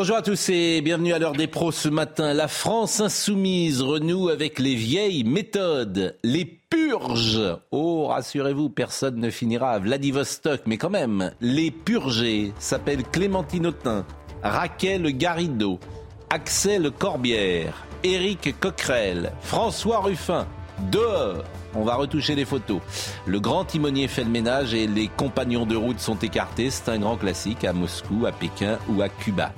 Bonjour à tous et bienvenue à l'heure des pros ce matin. La France insoumise renoue avec les vieilles méthodes, les purges. Oh, rassurez-vous, personne ne finira à Vladivostok, mais quand même, les purgés s'appellent Clémentine Autain, Raquel Garrido, Axel Corbière, Éric Coquerel, François Ruffin. Dehors on va retoucher les photos. Le grand timonier fait le ménage et les compagnons de route sont écartés. C'est un grand classique à Moscou, à Pékin ou à Cuba.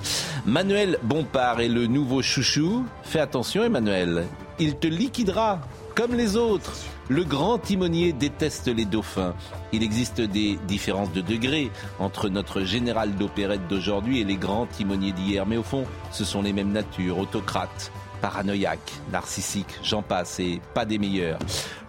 Manuel Bompard est le nouveau chouchou. Fais attention Emmanuel, il te liquidera comme les autres. Le grand timonier déteste les dauphins. Il existe des différences de degrés entre notre général d'opérette d'aujourd'hui et les grands timoniers d'hier. Mais au fond, ce sont les mêmes natures, autocrates, paranoïaque, narcissique, j'en passe, et pas des meilleurs.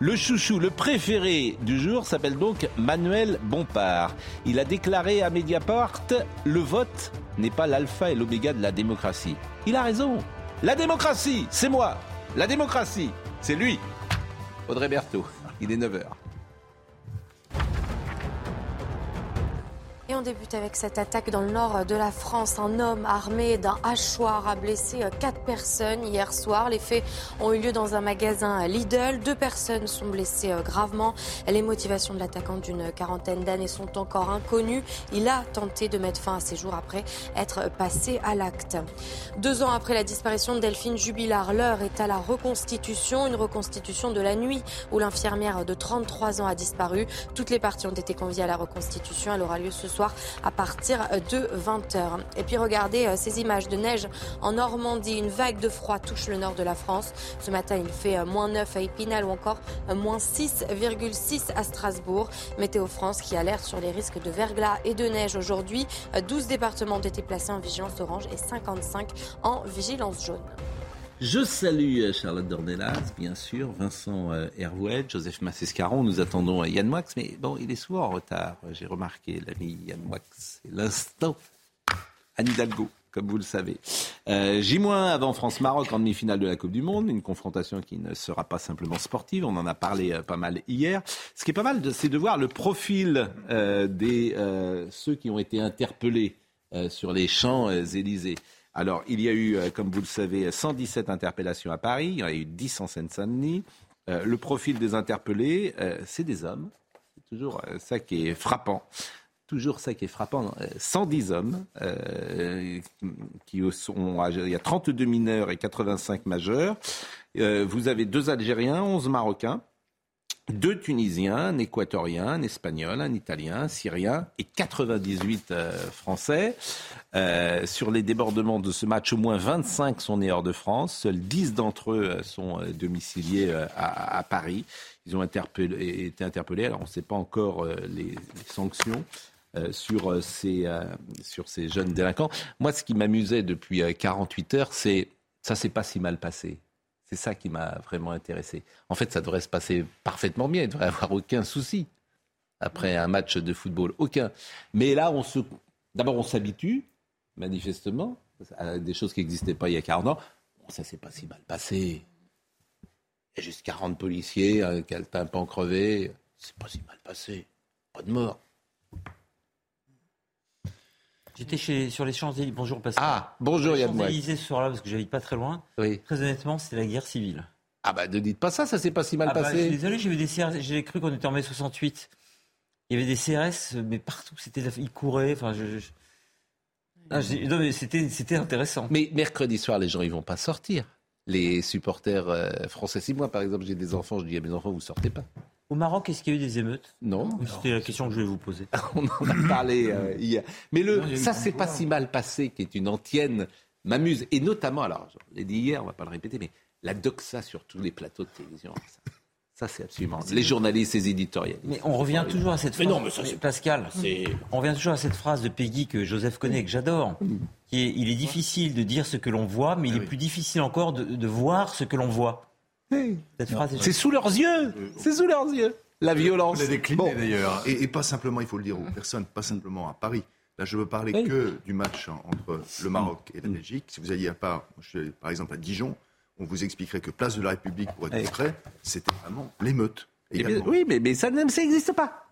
Le chouchou, le préféré du jour s'appelle donc Manuel Bompard. Il a déclaré à Mediapart Le vote n'est pas l'alpha et l'oméga de la démocratie. Il a raison. La démocratie, c'est moi. La démocratie, c'est lui. Audrey Berthaud, il est 9h. Et on débute avec cette attaque dans le nord de la France. Un homme armé d'un hachoir a blessé quatre personnes hier soir. Les faits ont eu lieu dans un magasin Lidl. Deux personnes sont blessées euh, gravement. Les motivations de l'attaquant d'une quarantaine d'années sont encore inconnues. Il a tenté de mettre fin à ses jours après être passé à l'acte. Deux ans après la disparition de Delphine Jubilard, l'heure est à la reconstitution. Une reconstitution de la nuit où l'infirmière de 33 ans a disparu. Toutes les parties ont été conviées à la reconstitution. Elle aura lieu ce à partir de 20h. Et puis regardez euh, ces images de neige en Normandie. Une vague de froid touche le nord de la France. Ce matin, il fait euh, moins 9 à Épinal ou encore euh, moins 6,6 à Strasbourg. Météo France qui alerte sur les risques de verglas et de neige aujourd'hui. 12 départements ont été placés en vigilance orange et 55 en vigilance jaune. Je salue euh, Charlotte Dornelas, bien sûr, Vincent euh, Hervouet, Joseph Massescaron. Nous attendons euh, Yann Moix, mais bon, il est souvent en retard. J'ai remarqué l'ami Yann Moix. C'est l'instant Anne Hidalgo, comme vous le savez. J- avant France-Maroc en demi-finale de la Coupe du Monde, une confrontation qui ne sera pas simplement sportive. On en a parlé pas mal hier. Ce qui est pas mal, c'est de voir le profil des ceux qui ont été interpellés sur les champs Élysées. Alors, il y a eu, euh, comme vous le savez, 117 interpellations à Paris, il y en a eu 10 en Seine-Saint-Denis. Euh, le profil des interpellés, euh, c'est des hommes. C'est toujours ça qui est frappant. Toujours ça qui est frappant. 110 hommes qui sont. Il y a 32 mineurs et 85 majeurs. vous avez deux Algériens, 11 Marocains deux Tunisiens, un Équatorien, un Espagnol, un Italien, un Syrien et 98 euh, Français. Euh, sur les débordements de ce match, au moins 25 sont nés hors de France. Seuls 10 d'entre eux euh, sont domiciliés à, Paris. Ils ont été interpellés. Alors on ne sait pas encore les, sanctions. sur, ces, jeunes délinquants. Moi, ce qui m'amusait depuis 48 heures, c'est ça s'est pas si mal passé. C'est ça qui m'a vraiment intéressé. En fait, ça devrait se passer parfaitement bien. Il ne devrait y avoir aucun souci après un match de football. Aucun. Mais là, on se... d'abord, on s'habitue, manifestement, à des choses qui n'existaient pas il y a 40 ans. Bon, ça s'est pas si mal passé. Il y a juste 40 policiers, un tympan crevé. C'est pas si mal passé. Pas de mort. J'étais chez, sur les Champs-Élysées. Bonjour Pascal. Ah, bonjour Yann Champs-Élysées ce soir-là, parce que j'habite pas très loin. Oui. Très honnêtement, c'était la guerre civile. Ah bah ne dites pas ça, ça s'est pas si mal ah bah, passé. je suis désolé, j'ai des CRS, j'ai cru qu'on était en mai 68. Il y avait des CRS, mais partout, c'était, ils couraient. Enfin, je, Ah, non, mais c'était, c'était intéressant. Mais mercredi soir, les gens, ils vont pas sortir. Les supporters euh, français. Si moi, par exemple, j'ai des enfants, je dis à mes enfants, vous sortez pas. Au Maroc, est-ce qu'il y a eu des émeutes? Non. C'était la question que je vais vous poser? On en a parlé euh, hier. Mais le, ça, c'est pas si mal passé, qui est une antienne, m'amuse. Et notamment, alors, je l'ai dit hier, on va pas le répéter, mais la doxa sur tous les plateaux de télévision, Ça, c'est absolument. Les journalistes, les éditorialistes. Mais on revient toujours à cette Mais phrase. non, mais ça, c'est- Pascal, C'est- on revient toujours à cette phrase de Peggy que Joseph connaît, que j'adore. Qui est, il est difficile de dire ce que l'on voit, mais il est plus difficile encore de, de voir ce que l'on voit. Cette phrase est C'est sous leurs yeux. C'est sous leurs yeux. La violence. On l'a décliné Bon. d'ailleurs. Et, et pas simplement, il faut le dire aux personnes, pas simplement à Paris. Là, je veux parler Oui. que du match entre le Maroc et la Belgique. Si vous alliez à part, moi, je suis par exemple à Dijon, on vous expliquerait que place de la République, pour être Oui. concret, c'était vraiment l'émeute. Eh oui, mais, mais ça n'existe pas.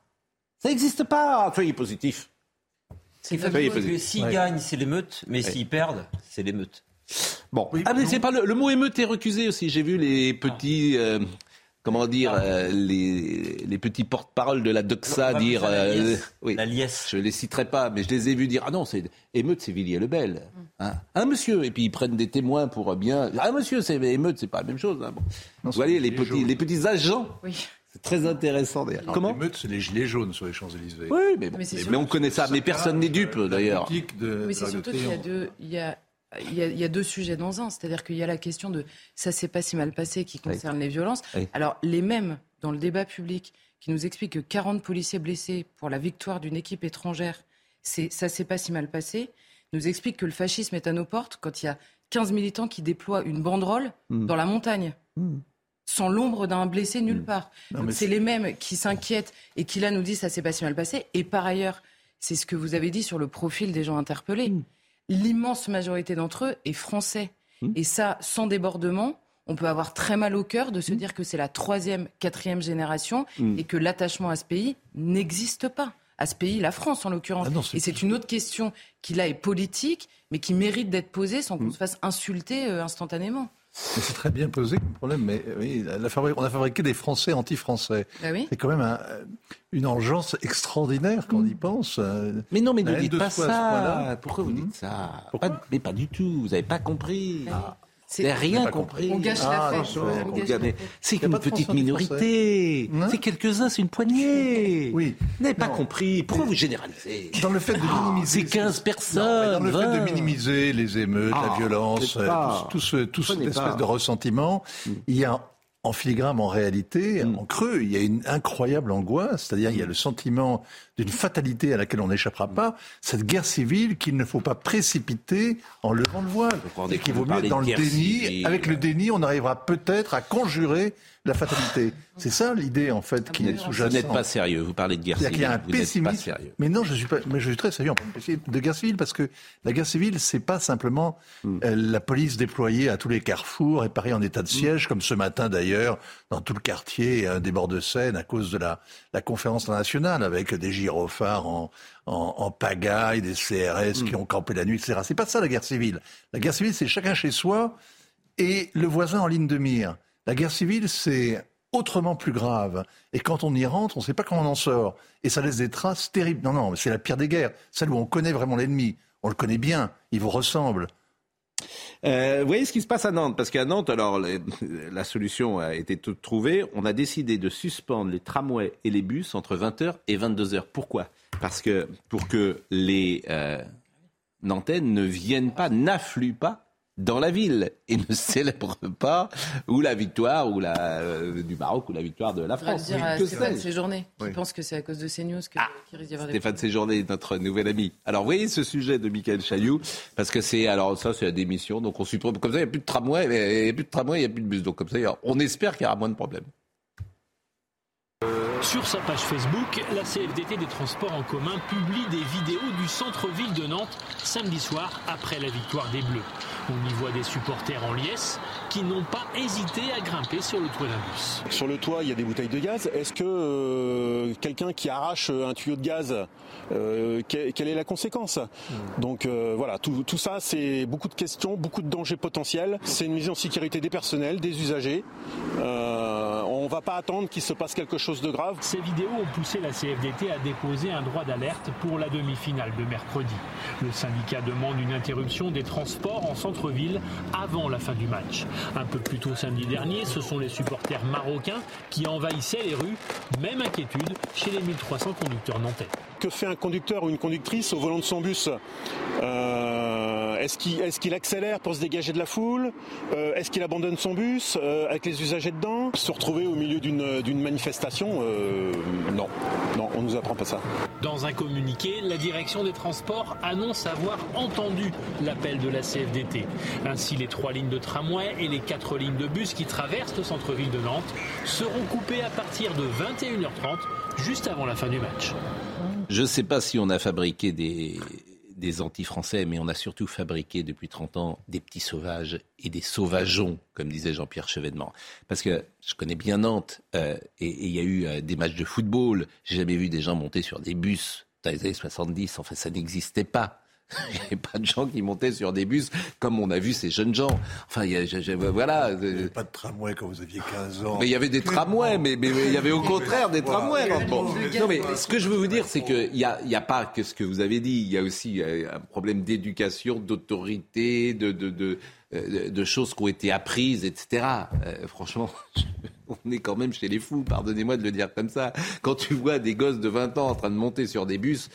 Ça n'existe pas. Soyez positif. C'est que positif. s'ils gagnent, c'est l'émeute, mais s'ils perdent, c'est l'émeute. Bon. Oui, ah, mais c'est pas le, le mot émeute est recusé aussi. J'ai vu les petits. euh, comment dire euh, les, les petits porte-parole de la Doxa dire. la euh, liesse. oui. La liesse. Je les citerai pas, mais je les ai vus dire Ah non, c'est émeute, c'est Villiers-le-Bel. Hein ah monsieur, et puis ils prennent des témoins pour bien. Ah monsieur, c'est émeute, c'est pas la même chose. hein. Bon. Vous voyez les petits, les petits agents. Oui. C'est très intéressant d'ailleurs. Comment L'émeute, c'est les gilets jaunes sur les Champs-Élysées. Oui, mais, bon, Mais c'est mais, sûr. mais on connaît ça, mais personne n'est dupe La d'ailleurs. politique de- Oui, c'est surtout qu'il y a deux, il y a, il y a- il y a deux sujets dans un. C'est-à-dire qu'il y a la question de ça s'est pas si mal passé qui concerne les violences. Oui. Alors, les mêmes, dans le débat public, qui nous expliquent que 40 policiers blessés pour la victoire d'une équipe étrangère, c'est ça s'est pas si mal passé, nous expliquent que le fascisme est à nos portes quand il y a 15 militants qui déploient une banderole Mm. dans la montagne. Mm. Sans l'ombre d'un blessé nulle Mm. part. C'est les mêmes qui s'inquiètent et qui là nous disent ça s'est pas si mal passé. Et par ailleurs, c'est ce que vous avez dit sur le profil des gens interpellés. L'immense majorité d'entre eux est français. Mm. Et ça, sans débordement, on peut avoir très mal au cœur de se dire que c'est la troisième, quatrième génération Mm. et que l'attachement à ce pays n'existe pas. À ce pays, la France en l'occurrence. Ah et c'est une autre question qui là est politique, mais qui mérite d'être posée sans qu'on se fasse insulter euh, instantanément. C'est très bien posé comme problème. Mais euh, oui, la fabri- on a fabriqué des Français anti-français. Bah oui. C'est quand même un- une engeance extraordinaire quand on y pense. euh. Mais non, mais La ne dites pas ça. Pourquoi vous dites ça? Pourquoi? Pas- Mais pas du tout. Vous n'avez pas compris. C'est- rien compris. On gâche Ah, la fête. c'est vrai, On On gâche gagne- la fête. C'est Y a une pas de petite minorité. C'est quelques-uns, c'est une poignée. Oui. Vous n'avez pas compris. Pourquoi vous généralisez Dans le fait de minimiser. C'est 15 Non, mais personnes. dans le fait 20. de minimiser les émeutes, Ah, la violence, peut-être pas. euh, tout, tout ce, tout cette espèce de ressentiment, il y a en filigrane, en réalité, Mm. en creux, il y a une incroyable angoisse, c'est-à-dire il y a le sentiment d'une fatalité à laquelle on n'échappera pas, cette guerre civile qu'il ne faut pas précipiter en levant le voile, et qu'il vaut vous mieux être dans le déni. civile. Avec le déni, on arrivera peut-être à conjurer la fatalité. C'est ça l'idée en fait qui est Vous sous-jacente. n'êtes pas sérieux. Vous parlez de guerre C'est-à-dire qu'il y civile. a un Vous n'êtes pas pessimisme. sérieux. Mais non, je suis pas. Mais je suis très sérieux en parlant de guerre civile parce que la guerre civile, c'est pas simplement Hmm. euh, la police déployée à tous les carrefours et Paris en état de siège, comme ce matin d'ailleurs dans tout le quartier des bords de Seine à cause de la, la conférence internationale avec des gyrophares en, en, en pagaille, des CRS Hmm. qui ont campé la nuit, etc. C'est pas ça la guerre civile. La guerre civile, c'est chacun chez soi et le voisin en ligne de mire. La guerre civile, c'est autrement plus grave. Et quand on y rentre, on ne sait pas comment on en sort. Et ça laisse des traces terribles. Non, non, c'est la pire des guerres. Celle où on connaît vraiment l'ennemi. On le connaît bien. Il vous ressemble. Euh, vous voyez ce qui se passe à Nantes Parce qu'à Nantes, alors la solution a été toute trouvée. On a décidé de suspendre les tramways et les bus entre 20h et 22h. Pourquoi? Parce que pour que les euh, Nantais ne viennent pas, n'affluent pas dans la ville et ne célèbrent pas ou la victoire ou la, euh, du Maroc ou la victoire de la France. dire à Que Stéphane Séjourné, qui Oui. pense que c'est à cause de CNews que- qu'il risque d'y avoir des Stéphane Séjourné, notre nouvel ami. Alors, voyez ce sujet de Michael Chailloux, parce que c'est, alors ça, c'est la démission, donc on supprime, comme ça, il n'y a plus de tramway, il n'y a plus de tramway, il n'y a plus de bus, donc comme ça, on espère qu'il y aura moins de problèmes. Sur sa page Facebook, la CFDT des transports en commun publie des vidéos du centre-ville de Nantes samedi soir après la victoire des Bleus. On y voit des supporters en liesse qui n'ont pas hésité à grimper sur le toit d'un bus. Sur le toit, il y a des bouteilles de gaz. Est-ce que euh, quelqu'un qui arrache un tuyau de gaz, euh, que- quelle est la conséquence Donc euh, voilà, tout, tout ça, c'est beaucoup de questions, beaucoup de dangers potentiels. C'est une mise en sécurité des personnels, des usagers. Euh, on ne va pas attendre qu'il se passe quelque chose de grave. Ces vidéos ont poussé la CFDT à déposer un droit d'alerte pour la demi-finale de mercredi. Le syndicat demande une interruption des transports en centre-ville avant la fin du match. Un peu plus tôt samedi dernier, ce sont les supporters marocains qui envahissaient les rues. Même inquiétude chez les 1300 conducteurs nantais. Que fait un conducteur ou une conductrice au volant de son bus. Euh, Est-ce qu'il est accélère pour se dégager de la foule? Euh, Est-ce qu'il abandonne son bus euh, avec les usagers dedans? Se retrouver au milieu d'une manifestation euh, Non, non, on nous apprend pas ça. Dans un communiqué, la direction des transports annonce avoir entendu l'appel de la CFDT. Ainsi, les trois lignes de tramway et les quatre lignes de bus qui traversent le centre-ville de Nantes seront coupées à partir de 21h30, juste avant la fin du match. Je ne sais pas si on a fabriqué des, des anti-français, mais on a surtout fabriqué depuis 30 ans des petits sauvages et des sauvageons, comme disait Jean-Pierre Chevènement. Parce que je connais bien Nantes, euh, et il y a eu euh, des matchs de football. J'ai jamais vu des gens monter sur des bus dans les années 70. En fait, ça n'existait pas. Il n'y avait pas de gens qui montaient sur des bus comme on a vu ces jeunes gens. Enfin, il y a, voilà. Il n'y avait pas de tramway quand vous aviez 15 ans. Mais il y avait des tramways, mais, mais, il y avait au contraire des tramways. Bon. Non, mais ce que je veux vous dire, c'est qu'il n'y a, y a pas que ce que vous avez dit. Il y a aussi euh, un problème d'éducation, d'autorité, de, de, de, euh, de, choses qui ont été apprises, etc. Euh, franchement. on est quand même chez les fous, pardonnez-moi de le dire comme ça. Quand tu vois des gosses de 20 ans en train de monter sur des bus,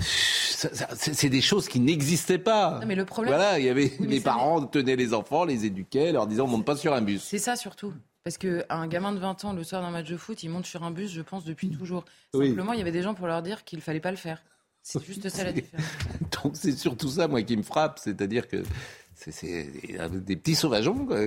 c'est des choses qui n'existaient pas. mais le problème. Voilà, il y avait les parents tenaient les enfants, les éduquaient, leur disant on monte pas sur un bus. C'est ça surtout. Parce qu'un gamin de 20 ans, le soir d'un match de foot, il monte sur un bus, je pense, depuis toujours. Simplement, il y avait des gens pour leur dire qu'il fallait pas le faire. C'est juste ça la différence. Donc c'est surtout ça, moi, qui me frappe. C'est-à-dire que c'est des petits sauvageons, quoi.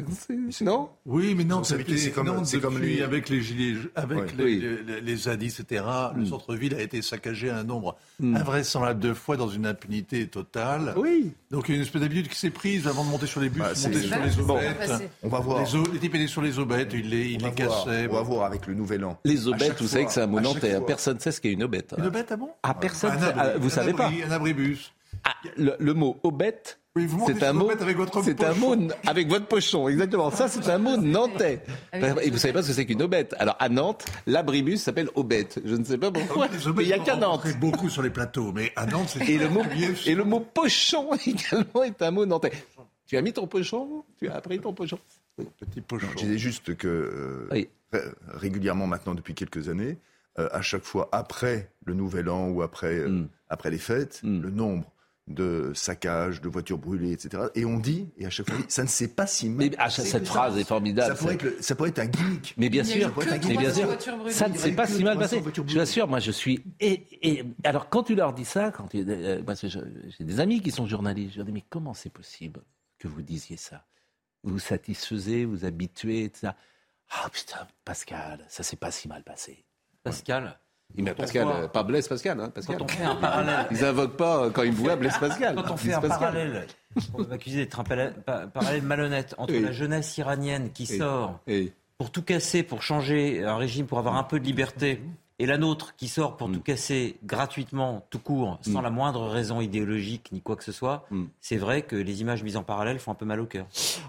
Non? Oui, mais non, c'est comme, comme lui. Avec les gilets, avec les, les, etc., le hmm. centre-ville a été saccagé un nombre mm. invraisemblable de fois dans une impunité totale. Oui. Donc il y a une espèce d'habitude qui s'est prise avant de monter sur les bus, bah, monter sur les aubettes. on va voir. Les, types étaient sur les aubettes, il les, il les cassait. On va voir avec le nouvel an. Les aubettes, vous savez que c'est un mot nantais. Personne ne sait ce qu'est une aubette. Une aubette, ah bon Ah, personne. Ah, vous savez pas. Un abribus. Ah, le, mot c'est un mot, avec votre c'est un mot avec votre pochon, exactement. Ça, c'est un mot nantais. Et vous savez pas ce que c'est qu'une aubette. Alors à Nantes, l'abribus s'appelle aubette. Je ne sais pas pourquoi. il y a qu'à Nantes. beaucoup sur les plateaux, mais à Nantes, c'est et le mot et le mot pochon également est un mot nantais. Tu as mis ton pochon? Tu as appris ton pochon? Petit pochon. je disais juste que euh, régulièrement maintenant depuis quelques années, euh, à chaque fois après le Nouvel An ou après euh, hmm. après les fêtes, hmm. le nombre de saccages, de voitures brûlées, etc. Et on dit, et à chaque fois, ça ne s'est pas si mal. Mais cette phrase est formidable. Ça pourrait, être, un gimmick. Mais bien sûr, mais bien sûr ça ne s'est pas si mal passé. Je l'assure, moi je suis. Et, alors quand tu leur dis ça, quand euh, j'ai des amis qui sont journalistes, je leur dis mais comment c'est possible que vous disiez ça? Vous vous satisfaisez, vous habituez, etc. Ah putain, Pascal, ça s'est pas si mal passé. Pascal, Pascal, euh, pas Blaise Pascal, hein, Pascal. Quand on fait un parallèle. Ils invoquent pas quand ils me voient Blaise Pascal. Quand on fait un parallèle, on va accuser d'être un parallèle malhonnête entre la jeunesse iranienne qui sort pour tout casser, pour changer un régime, pour avoir un peu de liberté, et la nôtre qui sort pour mm. tout casser gratuitement, tout court, sans mm. la moindre raison idéologique ni quoi que ce soit, mm. c'est vrai que les images mises en parallèle font un peu mal au cœur.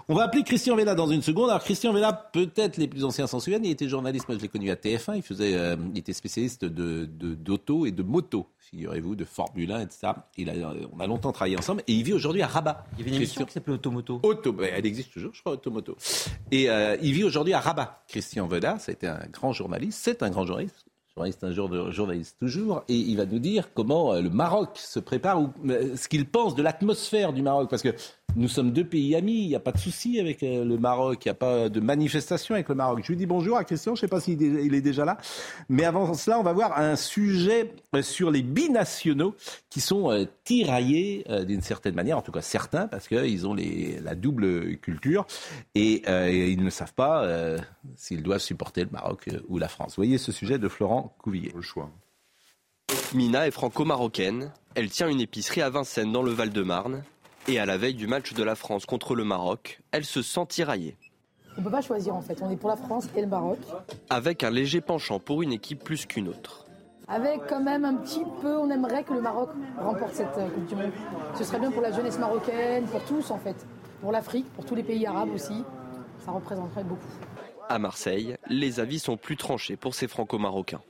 On va appeler Christian Vella dans une seconde. Alors Christian Vella, peut-être les plus anciens s'en souviennent, il était journaliste, moi je l'ai connu à TF1, il, faisait, euh, il était spécialiste de, d'auto et de moto, figurez-vous, de Formule 1, etc. Il a, on a longtemps travaillé ensemble et il vit aujourd'hui à Rabat. Il y avait une émission qui s'appelait Automoto. Auto, elle existe toujours, je crois, Automoto. Et euh, il vit aujourd'hui à Rabat. Christian Vella, ça a été un grand journaliste, c'est un grand journaliste journaliste un jour journaliste toujours, et il va nous dire comment euh, le Maroc se prépare, ou euh, ce qu'il pense de l'atmosphère du Maroc, parce que nous sommes deux pays amis, il n'y a pas de souci avec euh, le Maroc, il n'y a pas de manifestation avec le Maroc. Je lui dis bonjour à Christian, je ne sais pas s'il est déjà là, mais avant cela, on va voir un sujet sur les binationaux qui sont tiraillés d'une certaine manière, en tout cas certains, parce qu'ils ont la double culture et, ils ne savent pas s'ils doivent supporter le Maroc ou la France. Vous voyez ce sujet de Florent Couvillier. Le choix. Mina est franco-marocaine. Elle tient une épicerie à Vincennes dans le Val-de-Marne. Et à la veille du match de la France contre le Maroc, elle se sent tiraillée. On ne peut pas choisir en fait, on est pour la France et le Maroc. Avec un léger penchant pour une équipe plus qu'une autre. Avec quand même un petit peu, on aimerait que le Maroc remporte cette euh, Coupe du Monde. Ce serait bien pour la jeunesse marocaine, pour tous en fait. Pour l'Afrique, pour tous les pays arabes aussi. Ça représenterait beaucoup. À Marseille, les avis sont plus tranchés pour ces franco-marocains.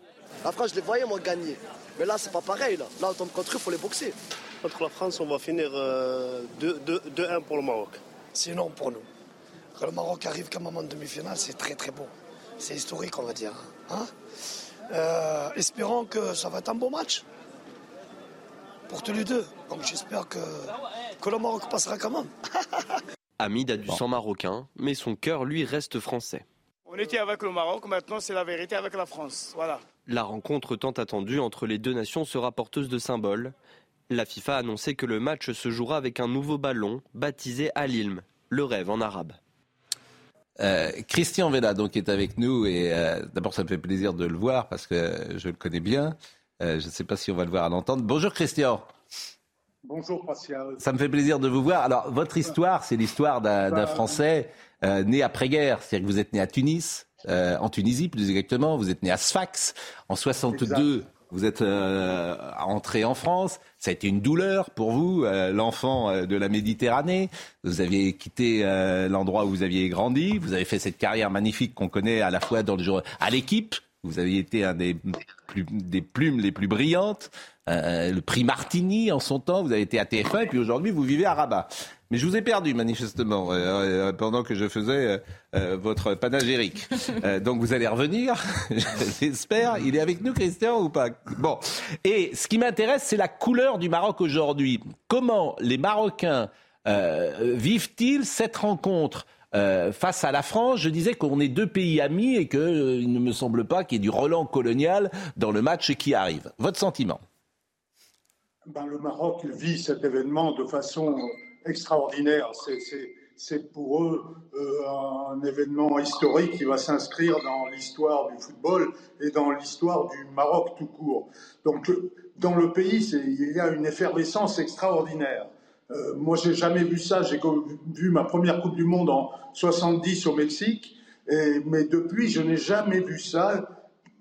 La France, je les voyais moi gagner. Mais là, c'est pas pareil. Là, là on tombe contre eux, il faut les boxer. Contre la France, on va finir 2-1 euh, pour le Maroc. C'est non pour nous. Quand le Maroc arrive comme en demi-finale, c'est très très beau. C'est historique, on va dire. Hein euh, espérons que ça va être un beau match. pour tous les deux. Donc j'espère que, que le Maroc passera quand même. Hamid a du sang marocain, mais son cœur, lui, reste français. On était avec le Maroc, maintenant c'est la vérité avec la France. Voilà. La rencontre tant attendue entre les deux nations sera porteuse de symboles. La FIFA a annoncé que le match se jouera avec un nouveau ballon baptisé Al-Ilm, le rêve en arabe. Euh, Christian Vella donc est avec nous et euh, d'abord ça me fait plaisir de le voir parce que je le connais bien. Euh, je ne sais pas si on va le voir à l'entendre. Bonjour Christian. Bonjour Pascal. Ça me fait plaisir de vous voir. Alors votre histoire, c'est l'histoire d'un bah, Français né après-guerre, c'est-à-dire que vous êtes né à Tunis, en Tunisie plus exactement. Vous êtes né à Sfax en 62. Vous êtes euh, entré en France. Ça a été une douleur pour vous, euh, l'enfant euh, de la Méditerranée. Vous aviez quitté l'endroit où vous aviez grandi. Vous avez fait cette carrière magnifique qu'on connaît à la fois dans le jour à l'équipe. Vous aviez été un des, des plumes les plus brillantes. le prix Martini en son temps. Vous avez été à TF1 et puis aujourd'hui vous vivez à Rabat. Mais je vous ai perdu manifestement euh, euh, pendant que je faisais euh, votre panagérique. donc vous allez revenir, j'espère. Il est avec nous, Christian, ou pas? Bon. Et ce qui m'intéresse, c'est la couleur du Maroc aujourd'hui. Comment les Marocains vivent-ils cette rencontre face à la France, je disais qu'on est deux pays amis et qu'il ne me semble pas qu'il y ait du Roland colonial dans le match qui arrive. Votre sentiment? Ben, Le Maroc vit cet événement de façon extraordinaire. C'est pour eux euh, un événement historique qui va s'inscrire dans l'histoire du football et dans l'histoire du Maroc tout court. Donc, dans le pays, il y a une effervescence extraordinaire. Euh, moi, j'ai jamais vu ça. J'ai vu ma première Coupe du Monde en 70 au Mexique, mais depuis, je n'ai jamais vu ça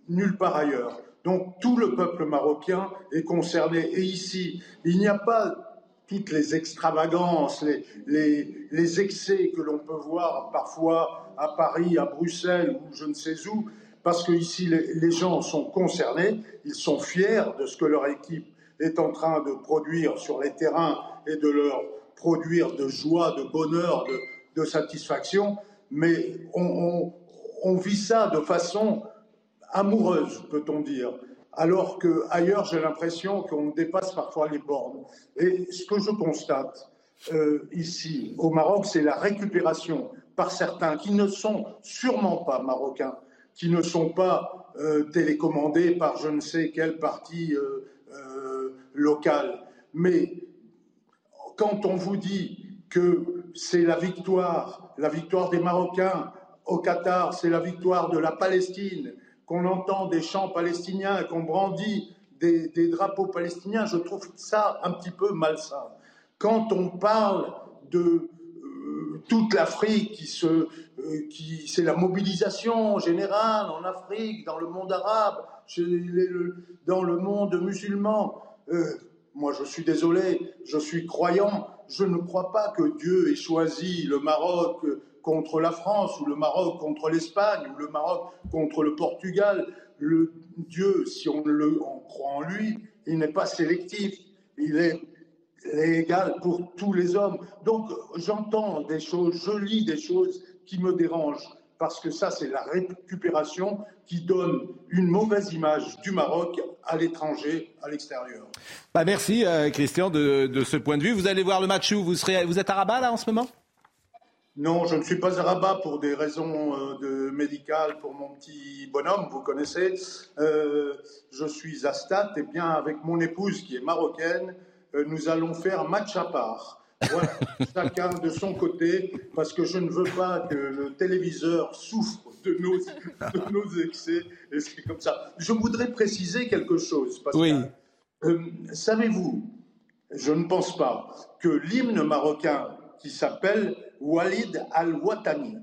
nulle part ailleurs. Donc, tout le peuple marocain est concerné. Et ici, il n'y a pas les extravagances, les, les, excès que l'on peut voir parfois à Paris, à Bruxelles ou je ne sais où, parce que ici les, les, gens sont concernés, ils sont fiers de ce que leur équipe est en train de produire sur les terrains et de leur produire de joie, de bonheur, de, de satisfaction, mais on, on vit ça de façon amoureuse, peut-on dire alors qu'ailleurs, j'ai l'impression qu'on dépasse parfois les bornes. Et ce que je constate euh, ici, au Maroc, c'est la récupération par certains qui ne sont sûrement pas marocains, qui ne sont pas euh, télécommandés par je ne sais quel parti euh, local. Mais quand on vous dit que c'est la victoire, la victoire des Marocains au Qatar, c'est la victoire de la Palestine, qu'on entend des chants palestiniens qu'on brandit des, drapeaux palestiniens, je trouve ça un petit peu malsain. Quand on parle de euh, toute l'Afrique qui se, euh, qui, c'est la mobilisation générale en Afrique, dans le monde arabe, dans le monde musulman. Euh, moi, je suis désolé, je suis croyant, je ne crois pas que Dieu ait choisi le Maroc contre la France, ou le Maroc contre l'Espagne, ou le Maroc contre le Portugal. Le Dieu, si on, le, croit en lui, il n'est pas sélectif, il est, égal pour tous les hommes. Donc j'entends des choses, je lis des choses qui me dérangent, parce que ça, c'est la récupération qui donne une mauvaise image du Maroc à l'étranger, à l'extérieur. Bah merci euh, Christian de, ce point de vue. Vous allez voir le match où vous vous êtes à Rabat là en ce moment? Non, je ne suis pas à Rabat pour des raisons euh, de médicales pour mon petit bonhomme, vous connaissez. Euh, je suis à Stade et bien avec mon épouse qui est marocaine, euh, nous allons faire match à part. Voilà, chacun de son côté, parce que je ne veux pas que le téléviseur souffre de nos, de nos excès. Et c'est comme ça. Je voudrais préciser quelque chose. Parce oui. Savez-vous, je ne pense pas que l'hymne marocain qui s'appelle Walid al-Watani.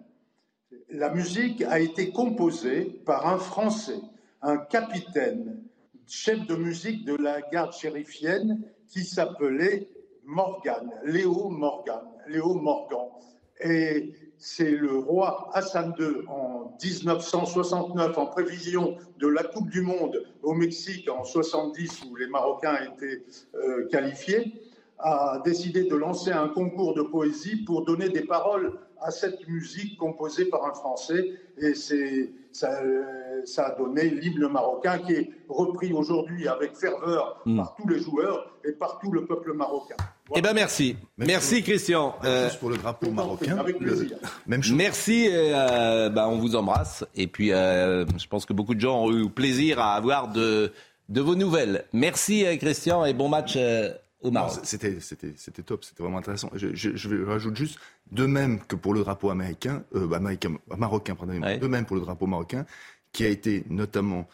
La musique a été composée par un Français, un capitaine, chef de musique de la garde chérifienne qui s'appelait Morgan, Léo Morgan, Léo Morgan. Et c'est le roi Hassan II en 1969, en prévision de la Coupe du Monde au Mexique en 70 où les Marocains étaient euh, qualifiés, a décidé de lancer un concours de poésie pour donner des paroles à cette musique composée par un Français. Et c'est, ça, ça, a donné l'hymne marocain qui est repris aujourd'hui avec ferveur hmm. par tous les joueurs et par tout le peuple marocain. Eh ben merci. Merci, Christian. Euh, pour le drapeau marocain. Avec plaisir. même chose. Merci. Euh, bah, on vous embrasse. Et puis, euh, je pense que beaucoup de gens ont eu plaisir à avoir de, de vos nouvelles. Merci, euh, Christian, et bon match euh, au Maroc. C'était, c'était, c'était top. C'était vraiment intéressant. Je, je, je rajoute juste, de même que pour le drapeau américain, euh, américain marocain, pardon, de même pour le drapeau marocain, qui a été notamment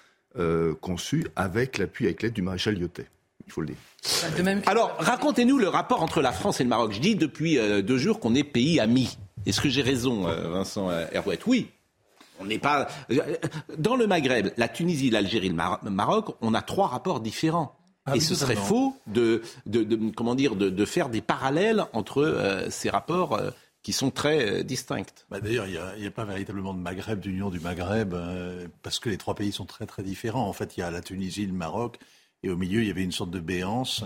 conçu avec l'appui, avec l'aide du maréchal Lyotet il faut le dire. Alors, racontez-nous le rapport entre la France et le Maroc. Je dis depuis euh, deux jours qu'on est pays amis. Est-ce que j'ai raison, euh, Vincent euh, Herouette Oui. On n'est pas. Dans le Maghreb, la Tunisie, l'Algérie, le, Maroc, on a trois rapports différents. Ah et ce serait faux de, de, comment dire, de, faire des parallèles entre ces rapports qui sont très distincts. Bah, d'ailleurs, il n'y a, a, pas véritablement de Maghreb, d'union du Maghreb, parce que les trois pays sont très très différents. En fait, il y a la Tunisie, le Maroc et au milieu, il y avait une sorte de béance.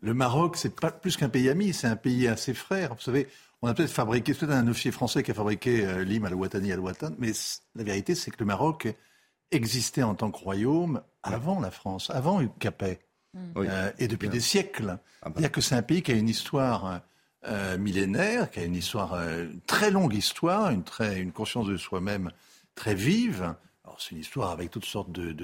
Le Maroc, c'est pas plus qu'un pays ami, c'est un pays à ses frères. Vous savez, on a peut-être fabriqué, c'est peut-être un officier français qui a fabriqué euh, l'hymne al-Watani al-Watan, mais la vérité, c'est que le Maroc existait en tant que royaume avant la France, avant Capet, mm. euh, et depuis des siècles. Ah bah. Il n'y a que c'est un pays qui a une histoire euh, millénaire, qui a une histoire, très longue histoire, une, très, une conscience de soi-même très vive, c'est une histoire avec toutes sortes de,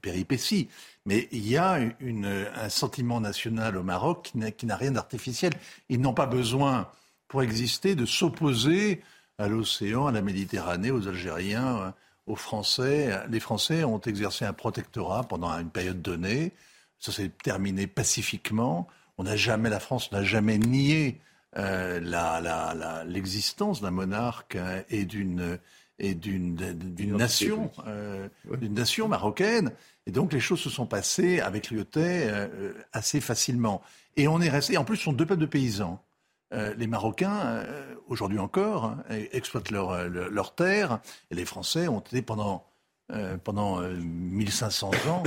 péripéties, mais il y a un sentiment national au Maroc qui n'a rien d'artificiel. Ils n'ont pas besoin, pour exister, de s'opposer à l'océan, à la Méditerranée, aux Algériens, aux Français. Les Français ont exercé un protectorat pendant une période donnée. Ça s'est terminé pacifiquement. On n'a jamais, la France n'a jamais nié euh, l'existence d'un monarque hein, et d'une et d'une nation, euh, d'une nation marocaine. Et donc les choses se sont passées avec Lyotet euh, assez facilement. Et on est resté. En plus, ce sont deux peuples de paysans. Euh, les Marocains, aujourd'hui encore, hein, exploitent leurs leur, terres, et les Français ont été pendant pendant 1500 ans.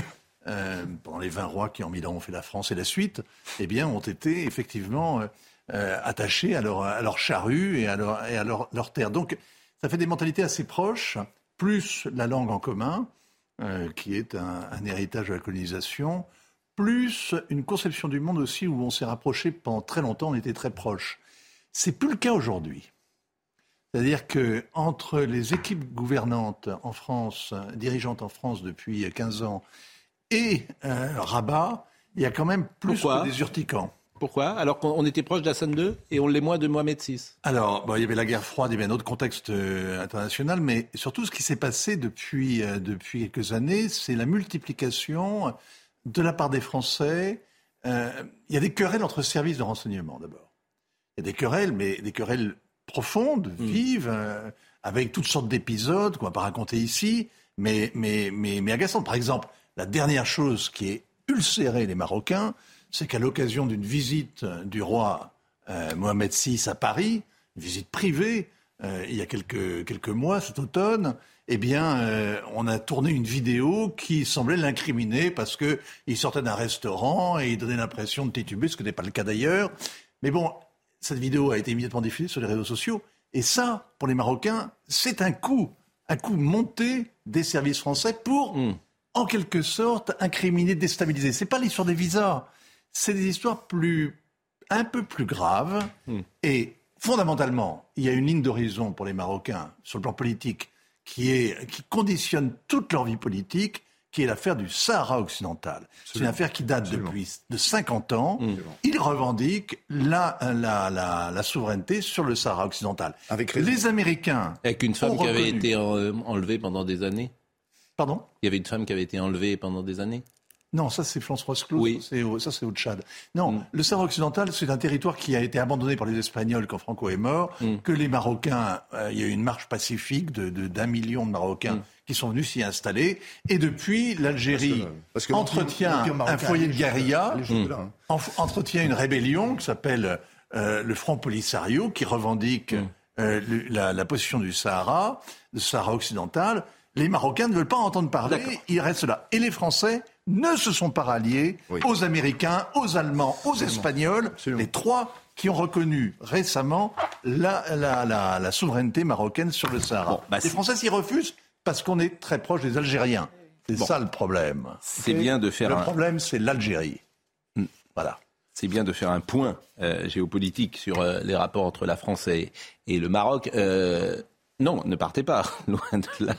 Pendant les 20 rois qui en mille ans ont fait la France et la suite, eh bien, ont été effectivement attachés à leur, à charrue et à leur, et terre. Donc, ça fait des mentalités assez proches, plus la langue en commun, euh, qui est un, héritage de la colonisation, plus une conception du monde aussi où on s'est rapproché pendant très longtemps, on était très proches. C'est plus le cas aujourd'hui. C'est-à-dire que entre les équipes gouvernantes en France, dirigeantes en France depuis 15 ans, et Rabat, il y a quand même plus que des urticants. Pourquoi Alors qu'on était proche d'Hassan II et on l'est moins de Mohamed VI. Alors, il y avait la guerre froide, il y avait un autre contexte euh, international, mais surtout ce qui s'est passé depuis, euh, depuis quelques années, c'est la multiplication de la part des Français. Euh, il y a des querelles entre services de renseignement d'abord. Il y a des querelles, mais des querelles profondes, hmm. vives, avec toutes sortes d'épisodes qu'on ne va pas raconter ici, mais, mais, mais, mais agaçantes. Par exemple, la dernière chose qui est ulcérée les Marocains, c'est qu'à l'occasion d'une visite du roi euh, Mohamed VI à Paris, une visite privée, euh, il y a quelques, quelques mois, cet automne, eh bien, euh, on a tourné une vidéo qui semblait l'incriminer parce qu'il sortait d'un restaurant et il donnait l'impression de tituber, ce qui n'est pas le cas d'ailleurs. Mais bon, cette vidéo a été immédiatement diffusée sur les réseaux sociaux. Et ça, pour les Marocains, c'est un coup, un coup monté des services français pour, hmm. En quelque sorte, incriminer, déstabiliser. C'est pas l'histoire des visas c'est des histoires plus, un peu plus graves. Hmm. Et fondamentalement, il y a une ligne d'horizon pour les Marocains sur le plan politique qui, est, qui conditionne toute leur vie politique, qui est l'affaire du Sahara occidental. C'est une affaire qui date depuis de 50 ans. Hmm. Ils revendiquent la, la, la, souveraineté sur le Sahara occidental. Avec les Américains. Avec une femme qui avait été enlevée pendant des années. Pardon Il y avait une femme qui avait été enlevée pendant des années. Non, ça c'est François Clos, oui. ça c'est au Tchad. Non, mm. le Sahara occidental, c'est un territoire qui a été abandonné par les Espagnols quand Franco est mort, mm. que les Marocains, euh, il y a eu une marche pacifique de, d'un million de Marocains mm. qui sont venus s'y installer, et depuis l'Algérie entretient un foyer de guérilla, hein. entretient une rébellion qui s'appelle euh, le Front Polisario, qui revendique euh, la, la, possession du Sahara, le Sahara occidental, Les Marocains ne veulent pas entendre parler, ils restent là. Et les Français ne se sont pas ralliés aux Américains, aux Allemands, aux Espagnols, les trois qui ont reconnu récemment la, la, souveraineté marocaine sur le Sahara. Bah, les Français s'y refusent parce qu'on est très proche des Algériens. C'est ça le problème. C'est bien de faire. Le problème, c'est l'Algérie. Hmm. Voilà. C'est bien de faire un point euh, géopolitique sur euh, les rapports entre la France et, le Maroc. Euh, non, ne partez pas, loin de là.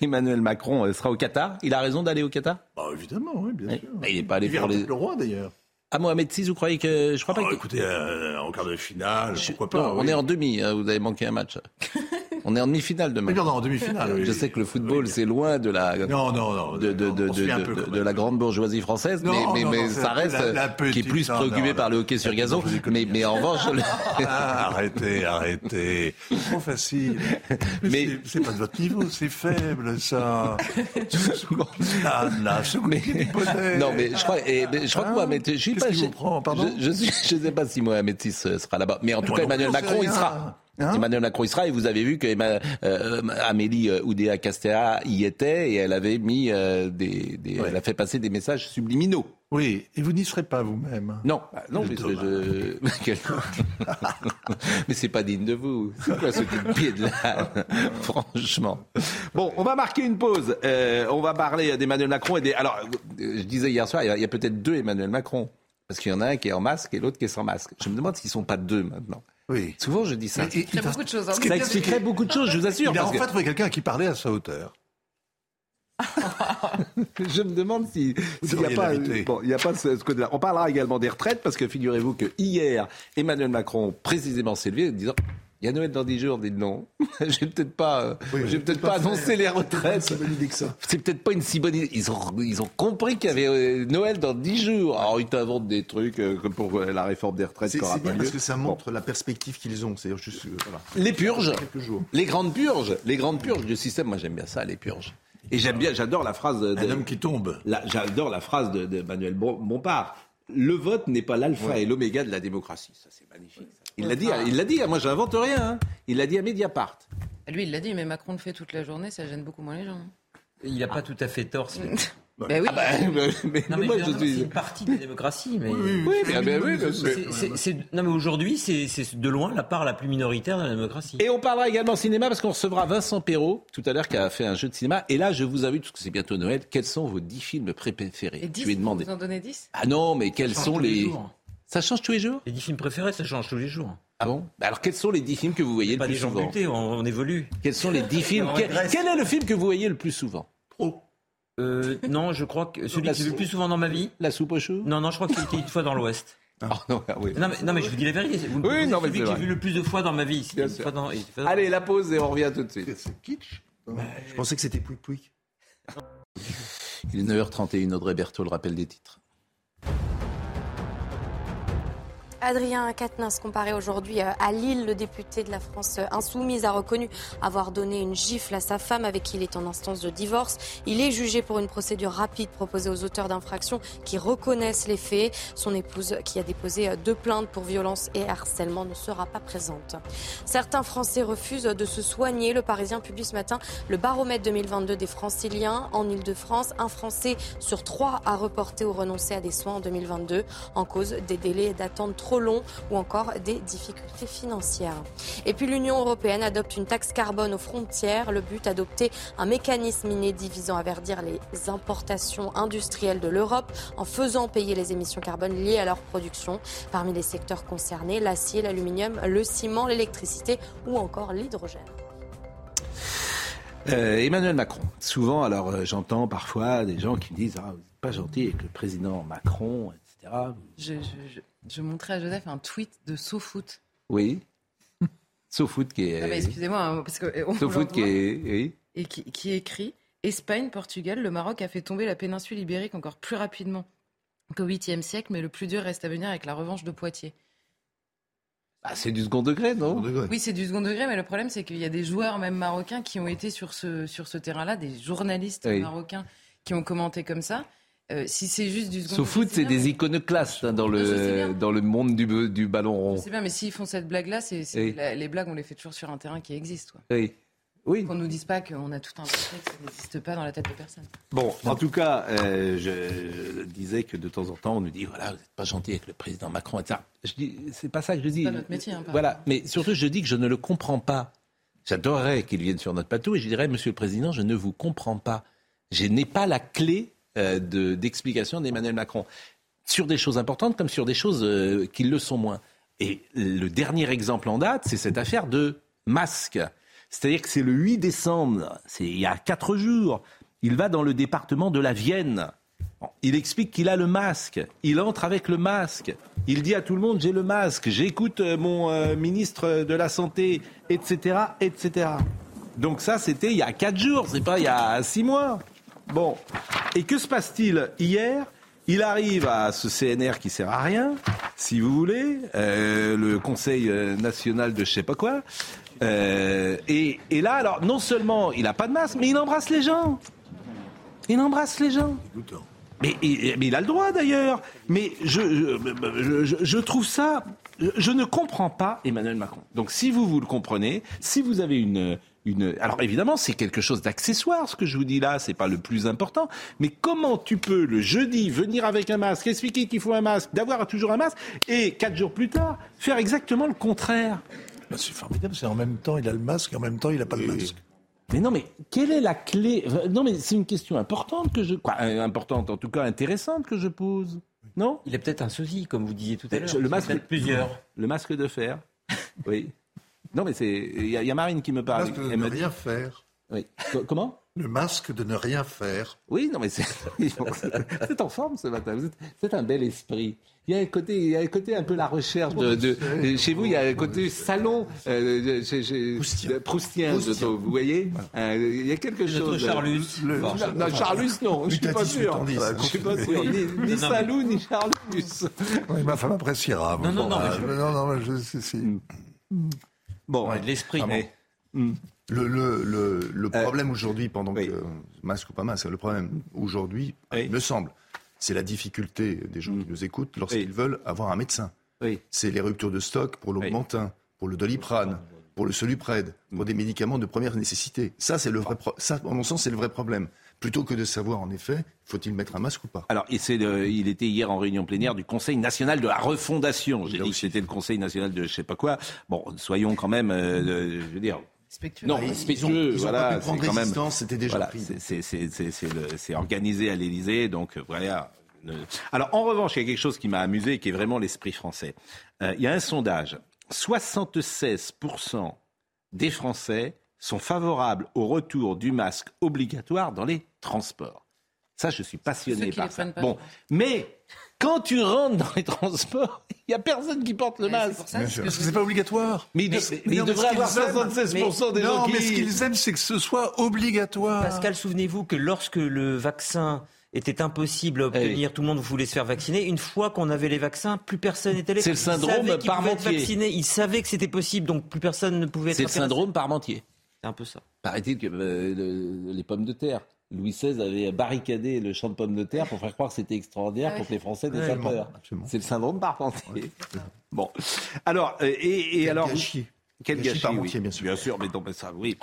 Emmanuel Macron sera au Qatar. Il a raison d'aller au Qatar? Bah, Évidemment, oui, bien sûr. il n'est pas allé pour les... le roi, d'ailleurs. Ah, Mohamed VI, vous croyez que. Je crois pas oh, Écoutez, en quart de finale, pourquoi pas On est en demi, hein, vous avez manqué un match. On est en demi-finale demain. Oui, en demi-finale. Je sais que le football, c'est loin de la, non, non, non, de, de, de, de, la grande bourgeoisie française, mais, mais, ça reste qui est plus préoccupé par le hockey sur gazon. Mais, mais en revanche, ah, arrêtez, arrêtez, trop facile. Mais, c'est pas de votre niveau, c'est faible ça. là, là, non, mais je crois, et, je crois que Mohamed, je suis pas, je, je, je, sais pas si Mohamed VI sera là-bas, mais en tout cas Emmanuel Macron, il sera. Hein Emmanuel Macron y sera et vous avez vu que euh, Amélie euh, Oudéa Castéra y était et elle avait mis euh, des, elle a fait passer des messages subliminaux. Oui, et vous n'y serez pas vous-même. Non, bah, non, mais je... mais c'est pas digne de vous. C'est quoi ce coup de pied de là Franchement? Bon, on va marquer une pause. on va parler d'Emmanuel Macron et des. Alors, je disais hier soir, il y a, peut-être deux Emmanuel Macron. Parce qu'il y en a un qui est en masque et l'autre qui est sans masque. Je me demande s'ils sont pas deux maintenant. Oui. Souvent, je dis ça. Ça expliquerait beaucoup de choses. Hein. Ça expliquerait beaucoup de choses, je vous assure. Il a en fait trouvé quelqu'un qui parlait à sa hauteur. je me demande s'il n'y a, pas, bon, y a pas ce, côté-là. On parlera également des retraites parce que figurez-vous que hier, Emmanuel Macron précisément s'est levé en disant il y a Noël dans 10 jours, dites non. j'ai peut-être pas, j'ai peut-être pas, annoncé les retraites. C'est peut-être pas une si bonne idée. Ils ont, ils ont compris qu'il y avait euh, Noël dans 10 jours. Alors ils t'inventent des trucs euh, comme pour euh, la réforme des retraites. C'est bien parce que ça montre la perspective qu'ils ont. C'est juste, voilà. Les purges, les grandes purges, les grandes purges du système. Moi j'aime bien ça, les purges. Et j'aime bien, j'adore la phrase. De, Un homme qui tombe. J'adore la phrase de, de Manuel Bompard. Le vote n'est pas l'alpha et l'oméga de la démocratie. Ça c'est magnifique. Il l'a dit, il l'a dit, moi j'invente rien. Hein. Il l'a dit à Mediapart. Lui, il l'a dit, mais Macron le fait toute la journée, ça gêne beaucoup moins les gens. Hein. Il n'a pas tout à fait tort. Ben oui. Ah bah, mais, moi, je suis... C'est une partie de la démocratie. Mais... Oui, oui, mais, mais, oui, Non, mais aujourd'hui, c'est de loin la part la plus minoritaire de la démocratie. Et on parlera également cinéma parce qu'on recevra Vincent Perrault tout à l'heure qui a fait un jeu de cinéma. Et là, je vous invite, parce que c'est bientôt Noël, quels sont vos dix films préférés? Et 10, Tu demandé. Vous en donnez 10 Ah non, mais quels sont les. Ça change tous les jours Les dix films préférés, ça change tous les jours. Ah bon bah Alors quels sont les dix films que vous voyez le plus souvent Pas des gens on, évolue. Quels sont les dix films quel, est le film que vous voyez le plus souvent Pro. Euh, non, je crois que celui que j'ai vu le plus souvent dans ma vie. La soupe aux choux Non, non, je crois que c'était une fois dans l'Ouest. Ah. Oh, non, ah oui. non, mais, non, mais, je vous dis la vérité. Vous oui, non, mais celui que j'ai vu le plus de fois dans ma vie. Dans, Allez, la pause et on revient tout de suite. C'est kitsch. Bah, je pensais que c'était Pouic Pouic. Il est 9h31, Audrey Berthaud, le rappel des titres. Adrien Quatennens, comparé aujourd'hui euh, à Lille, le député de la France euh, insoumise a reconnu avoir donné une gifle à sa femme avec qui il est en instance de divorce. Il est jugé pour une procédure rapide proposée aux auteurs d'infractions qui reconnaissent les faits. Son épouse, qui a déposé euh, deux plaintes pour violence et harcèlement, ne sera pas présente. Certains Français refusent de se soigner. Le Parisien publie ce matin le baromètre 2022 des franciliens. En Ile-de-France, un Français sur trois a reporté ou renoncé à des soins en 2022 en cause des délais d'attente trop long ou encore des difficultés financières. Et puis l'Union européenne adopte une taxe carbone aux frontières. Le but, adopter un mécanisme inédit visant à verdir les importations industrielles de l'Europe en faisant payer les émissions carbone liées à leur production. Parmi les secteurs concernés, l'acier, l'aluminium, le ciment, l'électricité ou encore l'hydrogène. Euh, Emmanuel Macron. Souvent, alors euh, j'entends parfois des gens qui me disent Ah, vous n'êtes pas gentil avec le président Macron, etc. Je, je montrais à Joseph un tweet de SoFoot. Oui. SoFoot qui est. Ah excusez-moi, hein, parce que. Euh, SoFoot qui est. Oui. Et qui, qui écrit Espagne, Portugal, le Maroc a fait tomber la péninsule ibérique encore plus rapidement qu'au 8e siècle, mais le plus dur reste à venir avec la revanche de Poitiers. Ah, c'est du second degré, non Oui, c'est du second degré, mais le problème, c'est qu'il y a des joueurs, même marocains, qui ont été sur ce, sur ce terrain-là, des journalistes marocains qui ont commenté comme ça. Euh, si c'est juste du second foot, c'est des iconoclastes hein, dans, le, dans le monde du, du ballon rond. C'est bien, mais s'ils font cette blague-là, c'est, les blagues, on les fait toujours sur un terrain qui existe. Oui. Oui. Qu'on ne nous dise pas qu'on a tout un que ça n'existe pas dans la tête de personne. Bon, en tout cas, euh, je disais que de temps en temps, on nous dit voilà, vous n'êtes pas gentil avec le président Macron, etc. Je dis, c'est pas ça que je dis. C'est pas notre métier. Hein, voilà, mais surtout, je dis que je ne le comprends pas. J'adorerais qu'il vienne sur notre plateau et je dirais, Monsieur le Président, je ne vous comprends pas. Je n'ai pas la clé euh, d'explication d'Emmanuel Macron sur des choses importantes comme sur des choses euh, qui le sont moins. Et le dernier exemple en date, c'est cette affaire de masque. C'est-à-dire que c'est le 8 décembre, c'est il y a quatre jours. Il va dans le département de la Vienne. Il explique qu'il a le masque. Il entre avec le masque. Il dit à tout le monde j'ai le masque. J'écoute euh, mon ministre de la santé, etc., etc. Donc ça, c'était il y a quatre jours. C'est pas il y a six mois. Bon. Et que se passe-t-il hier? Il arrive à ce CNR qui sert à rien, si vous voulez, euh, le Conseil national de je sais pas quoi. et, et, là, alors, non seulement il n'a pas de masque, mais il embrasse les gens. Il embrasse les gens. Mais, il a le droit d'ailleurs. Mais je, je, trouve ça. Je ne comprends pas Emmanuel Macron. Donc si vous, vous le comprenez, si vous avez une. Une... Alors évidemment, c'est quelque chose d'accessoire, ce que je vous dis là, c'est pas le plus important. Mais comment tu peux le jeudi venir avec un masque, expliquer qu'il faut un masque, d'avoir toujours un masque, et quatre jours plus tard faire exactement le contraire? Bah, C'est formidable, c'est en même temps il a le masque et en même temps il n'a pas de masque. Mais non, mais quelle est la clé? Non, mais c'est une question importante que je. Quoi, euh, importante, en tout cas intéressante que je pose. Non? Il a peut-être un sosie, comme vous disiez tout à l'heure. Le masque. Plusieurs. Le masque de fer. Oui. Non, mais c'est. Il y, a Marine qui me parle. Le masque de ne rien faire. Oui. Comment? Le masque de ne rien faire. Oui, non, mais c'est en forme ce matin. C'est un bel esprit. Il y a un côté, il y a un côté un peu la recherche de, chez vous. Il y a un côté salon euh, proustien. vous voyez? Euh, il y a quelque chose. Charlus. non, Charlus, non. Je suis pas sûr. Je suis pas sûr. Ni, Salou ni Charlus. Oui, ma femme appréciera. Non, non, non. Non, non, je, si. Bon, l'esprit. mais... Hmm. Le, le, le, euh, problème aujourd'hui, pendant que masque ou pas masque, le problème aujourd'hui, il me semble, c'est la difficulté des gens qui mm. nous écoutent lorsqu'ils veulent avoir un médecin. C'est les ruptures de stock pour l'augmentin, pour le doliprane, pour le solupred, pour des médicaments de première nécessité. Ça, c'est le vrai, ça, en mon sens, c'est le vrai problème. Plutôt que de savoir, en effet, faut-il mettre un masque ou pas Alors, il était hier en réunion plénière du Conseil national de la refondation. J'ai dit que c'était le Conseil national de je sais pas quoi. Bon, soyons quand même, euh, je veux dire, non, respectueux, voilà, c'est quand même. C'était déjà C'est organisé à l'Élysée, donc euh, voilà. Alors, en revanche, il y a quelque chose qui m'a amusé, qui est vraiment l'esprit français. Euh, il y a un sondage. 76% des Français sont favorables au retour du masque obligatoire dans les transports. Ça, je suis passionné par ça. Bon, mais quand tu rentres dans les transports, il n'y a personne qui porte le masque. Parce que c'est pas obligatoire. Mais, il, devrait avoir 76% des gens non, qui... mais ce qu'ils aiment, c'est que ce soit obligatoire. Pascal, souvenez-vous que lorsque le vaccin était impossible à obtenir, tout le monde voulait se faire vacciner. Une fois qu'on avait les vaccins, plus personne n'était là. C'est le syndrome Parmentier. Ils savaient que c'était possible, donc plus personne ne pouvait être C'est le syndrome Parmentier. C'est un peu ça. Paraît-il que euh, les pommes de terre Louis XVI avait barricadé le champ de pommes de terre pour faire croire que c'était extraordinaire contre les Français des sapeurs. C'est le syndrome Parpentier. Bon. Alors, euh, et, et alors. Quel gâchis, oui. bien sûr. Bien sûr, mais non, mais ça, oui.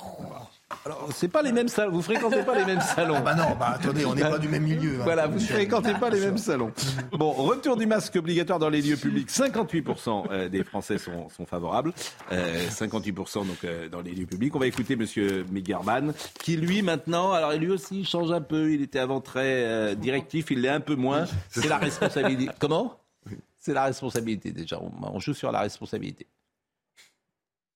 Alors, c'est pas les mêmes salons. Vous fréquentez pas les mêmes salons. Ah bah non, bah attendez, on n'est pas du même milieu. Hein, voilà, vous ne fréquentez pas les mêmes salons. Bon, retour du masque obligatoire dans les lieux publics. 58% euh, des Français sont, sont favorables. Euh, 58% donc euh, dans les lieux publics. On va écouter Monsieur Megerman, qui lui maintenant, alors lui aussi change un peu. Il était avant très euh, directif, il l'est un peu moins. C'est la responsabilité. Comment? C'est la responsabilité déjà. on joue sur la responsabilité.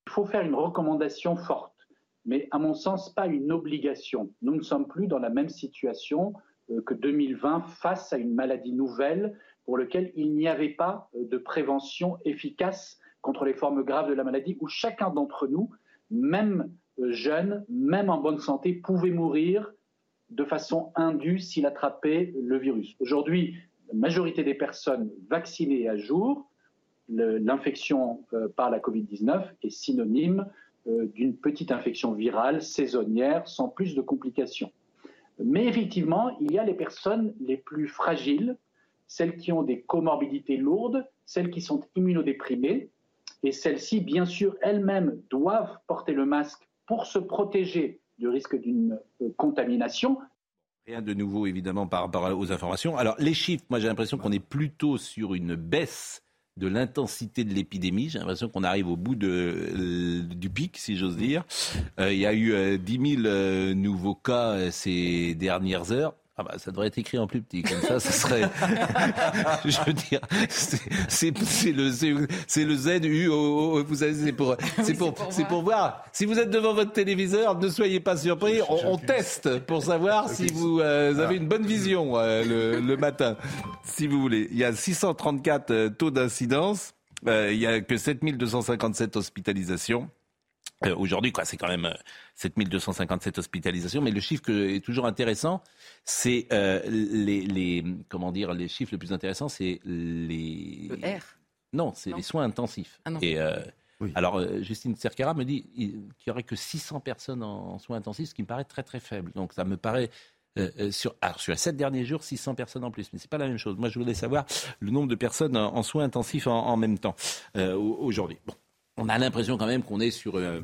Il faut faire une recommandation forte, mais à mon sens, pas une obligation. Nous ne sommes plus dans la même situation euh, que 2020 face à une maladie nouvelle pour laquelle il n'y avait pas euh, de prévention efficace contre les formes graves de la maladie, où chacun d'entre nous, même euh, jeune, même en bonne santé, pouvait mourir de façon indue s'il attrapait le virus. Aujourd'hui, la majorité des personnes vaccinées à jour l'infection par la Covid-19 est synonyme d'une petite infection virale saisonnière sans plus de complications. Mais effectivement, il y a les personnes les plus fragiles, celles qui ont des comorbidités lourdes, celles qui sont immunodéprimées, et celles-ci, bien sûr, elles-mêmes doivent porter le masque pour se protéger du risque d'une euh, contamination. Rien de nouveau, évidemment, par rapport aux informations. Alors, les chiffres, moi j'ai l'impression qu'on est plutôt sur une baisse de l'intensité de l'épidémie. J'ai l'impression qu'on arrive au bout de, du pic, si j'ose dire. Euh, il y a eu 10 000 nouveaux cas ces dernières heures. Ah bah, ça devrait être écrit en plus petit, comme ça, ça serait. je veux dire, c'est le, c'est le ZU. Vous savez, c'est pour, c'est pour, c'est pour voir. Si vous êtes devant votre téléviseur, ne soyez pas surpris. On, teste pour savoir si vous euh, avez une bonne vision euh, le, le, matin, si vous voulez. Il y a 634 euh, taux d'incidence. il y a que 7257 hospitalisations. Euh, aujourd'hui, quoi, c'est quand même 7257 euh, hospitalisations, mais le chiffre qui est toujours intéressant, c'est euh, les, les, comment dire, les chiffres les plus intéressants, c'est les. Le R. Non, c'est les soins intensifs. Ah non. Et alors, Justine Cerquera me dit qu'il n'y aurait que 600 personnes en, soins intensifs, ce qui me paraît très très faible. Donc, ça me paraît sur, alors, sur les sept derniers jours, 600 personnes en plus. Mais c'est pas la même chose. Moi, je voulais savoir le nombre de personnes en, soins intensifs en, en même temps aujourd'hui. Bon, on a l'impression quand même qu'on est sur euh,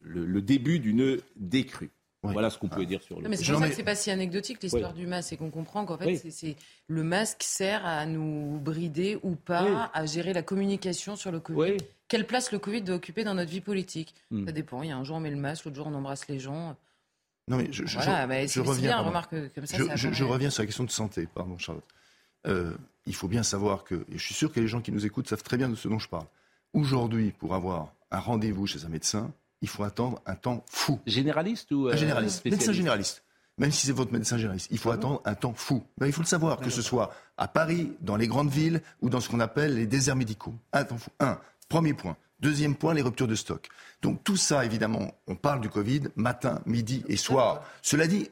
le, début d'une décrue. Voilà ce qu'on pouvait dire sur le. mais c'est pour ça que c'est pas si anecdotique l'histoire du masque, c'est qu'on comprend qu'en fait, c'est, le masque sert à nous brider ou pas, à gérer la communication sur le Covid. Quelle place le Covid doit occuper dans notre vie politique? Hmm. Ça dépend. Il y a un jour on met le masque, l'autre jour on embrasse les gens. Non mais je, reviens. je, reviens sur la question de santé, pardon Charlotte. Euh, il faut bien savoir que, et je suis sûr que les gens qui nous écoutent savent très bien de ce dont je parle. Aujourd'hui, pour avoir un rendez-vous chez un médecin, il faut attendre un temps fou. Généraliste ou un généraliste Médecin généraliste. Même si c'est votre médecin généraliste, il faut ah attendre un temps fou. Ben, il faut le savoir, que ce soit à Paris, dans les grandes villes ou dans ce qu'on appelle les déserts médicaux. Un temps fou. Un. Premier point. Deuxième point, les ruptures de stock. Donc tout ça, évidemment, on parle du Covid matin, midi et soir. Cela dit,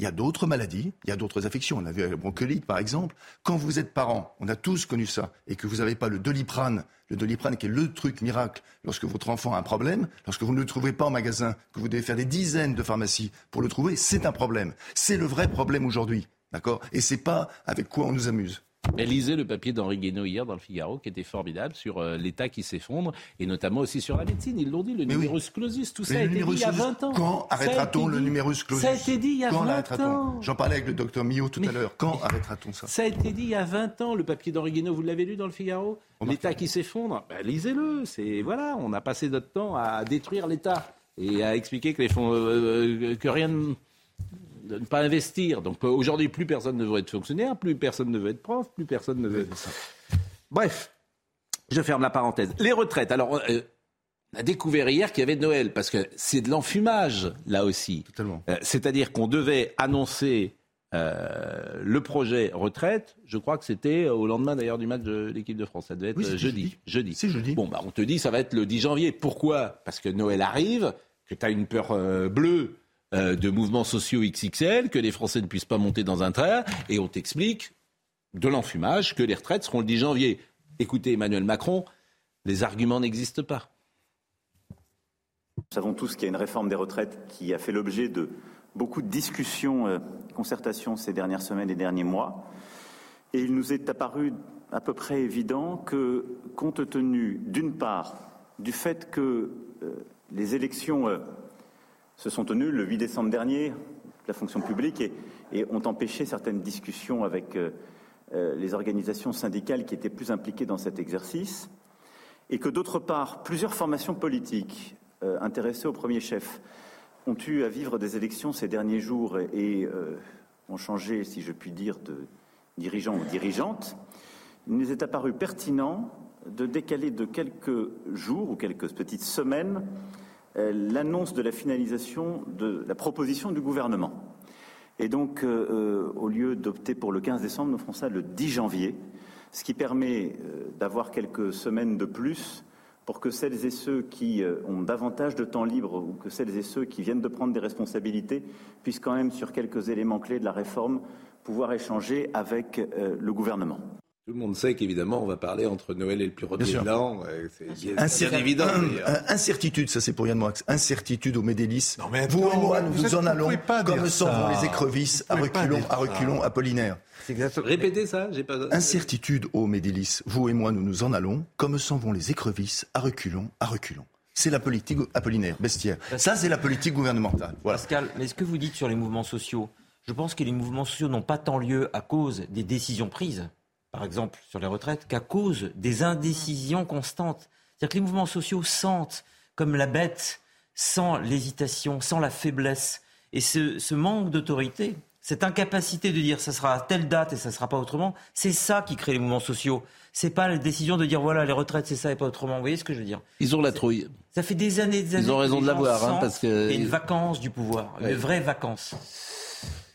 il y a d'autres maladies, il y a d'autres affections. On a vu la bronchiolite, par exemple. Quand vous êtes parent, on a tous connu ça, et que vous n'avez pas le doliprane, le doliprane qui est le truc miracle lorsque votre enfant a un problème, lorsque vous ne le trouvez pas en magasin, que vous devez faire des dizaines de pharmacies pour le trouver, c'est un problème. C'est le vrai problème aujourd'hui. D'accord? Et c'est pas avec quoi on nous amuse. Elle lisait le papier d'Henri Guénaud hier dans le Figaro, qui était formidable, sur euh, l'État qui s'effondre, et notamment aussi sur la médecine. Ils l'ont dit, le numerus clausus, tout ça a été dit il y a 20 ans. Quand arrêtera-t-on le numerus clausus? Ça a été dit il y a 20 ans. J'en parlais avec le docteur Millot tout à l'heure. Quand arrêtera-t-on ça? Ça a été dit il y a 20 ans, le papier d'Henri Guénaud, vous l'avez lu dans le Figaro? L'État qui s'effondre, ben, lisez-le. C'est voilà, on a passé notre temps à détruire l'État et à expliquer que, les fonds, euh, euh, que rien de ne pas investir. Donc euh, aujourd'hui, plus personne ne veut être fonctionnaire, plus personne ne veut être prof, plus personne ne veut être... Bref, je ferme la parenthèse. Les retraites. Alors, euh, on a découvert hier qu'il y avait Noël, parce que c'est de l'enfumage, là aussi. Totalement. Euh, c'est-à-dire qu'on devait annoncer le projet retraite, je crois que c'était au lendemain d'ailleurs du match de l'équipe de France. Ça devait être jeudi. Jeudi. C'est jeudi. Bon, bah, on te dit ça va être le 10 janvier. Pourquoi? Parce que Noël arrive, que tu as une peur bleue euh, de mouvements sociaux XXL, que les Français ne puissent pas monter dans un train, et on t'explique de l'enfumage que les retraites seront le 10 janvier. Écoutez Emmanuel Macron, les arguments n'existent pas. Nous savons tous qu'il y a une réforme des retraites qui a fait l'objet de beaucoup de discussions, euh, concertations ces dernières semaines et derniers mois. Et il nous est apparu à peu près évident que, compte tenu, d'une part, du fait que euh, les élections se sont tenus le 8 décembre dernier, la fonction publique, et, ont empêché certaines discussions avec euh, euh, les organisations syndicales qui étaient plus impliquées dans cet exercice, et que d'autre part, plusieurs formations politiques euh, intéressées au premier chef ont eu à vivre des élections ces derniers jours et, ont changé, si je puis dire, de dirigeants ou dirigeantes, il nous est apparu pertinent de décaler de quelques jours ou quelques petites semaines l'annonce de la finalisation de la proposition du gouvernement. Et donc, euh, euh, au lieu d'opter pour le 15 décembre, nous ferons ça le 10 janvier, ce qui permet d'avoir quelques semaines de plus pour que celles et ceux qui ont davantage de temps libre ou que celles et ceux qui viennent de prendre des responsabilités puissent quand même, sur quelques éléments clés de la réforme, pouvoir échanger avec le gouvernement. Tout le monde sait qu'évidemment, on va parler entre Noël et le plus de l'an. C'est évident. incertitude, ça c'est pour Yann Moix. Incertitude au Médélis. vous et moi, nous nous en allons comme s'en vont les écrevisses à reculons, à reculons, Apollinaire. Répétez ça. Pas... Incertitude au Médélis. Vous et moi, nous nous en allons comme s'en vont les écrevisses à reculons, à reculons. c'est la politique apollinaire, bestiaire. Ça, c'est la politique gouvernementale. Pascal, mais ce que vous dites sur les mouvements sociaux, je pense que les mouvements sociaux n'ont pas tant lieu à cause des décisions prises, par exemple sur les retraites, qu'à cause des indécisions constantes. C'est-à-dire que les mouvements sociaux sentent comme la bête, sans l'hésitation, sans la faiblesse. Et ce, manque d'autorité, cette incapacité de dire ça sera à telle date et ça ne sera pas autrement, c'est ça qui crée les mouvements sociaux. C'est pas la décision de dire voilà les retraites c'est ça et pas autrement. Vous voyez ce que je veux dire? Ils ont la trouille. Ça fait des années, des années. Ils ont raison de l'avoir, hein, parce que. une vacance du pouvoir, une vraie vacance.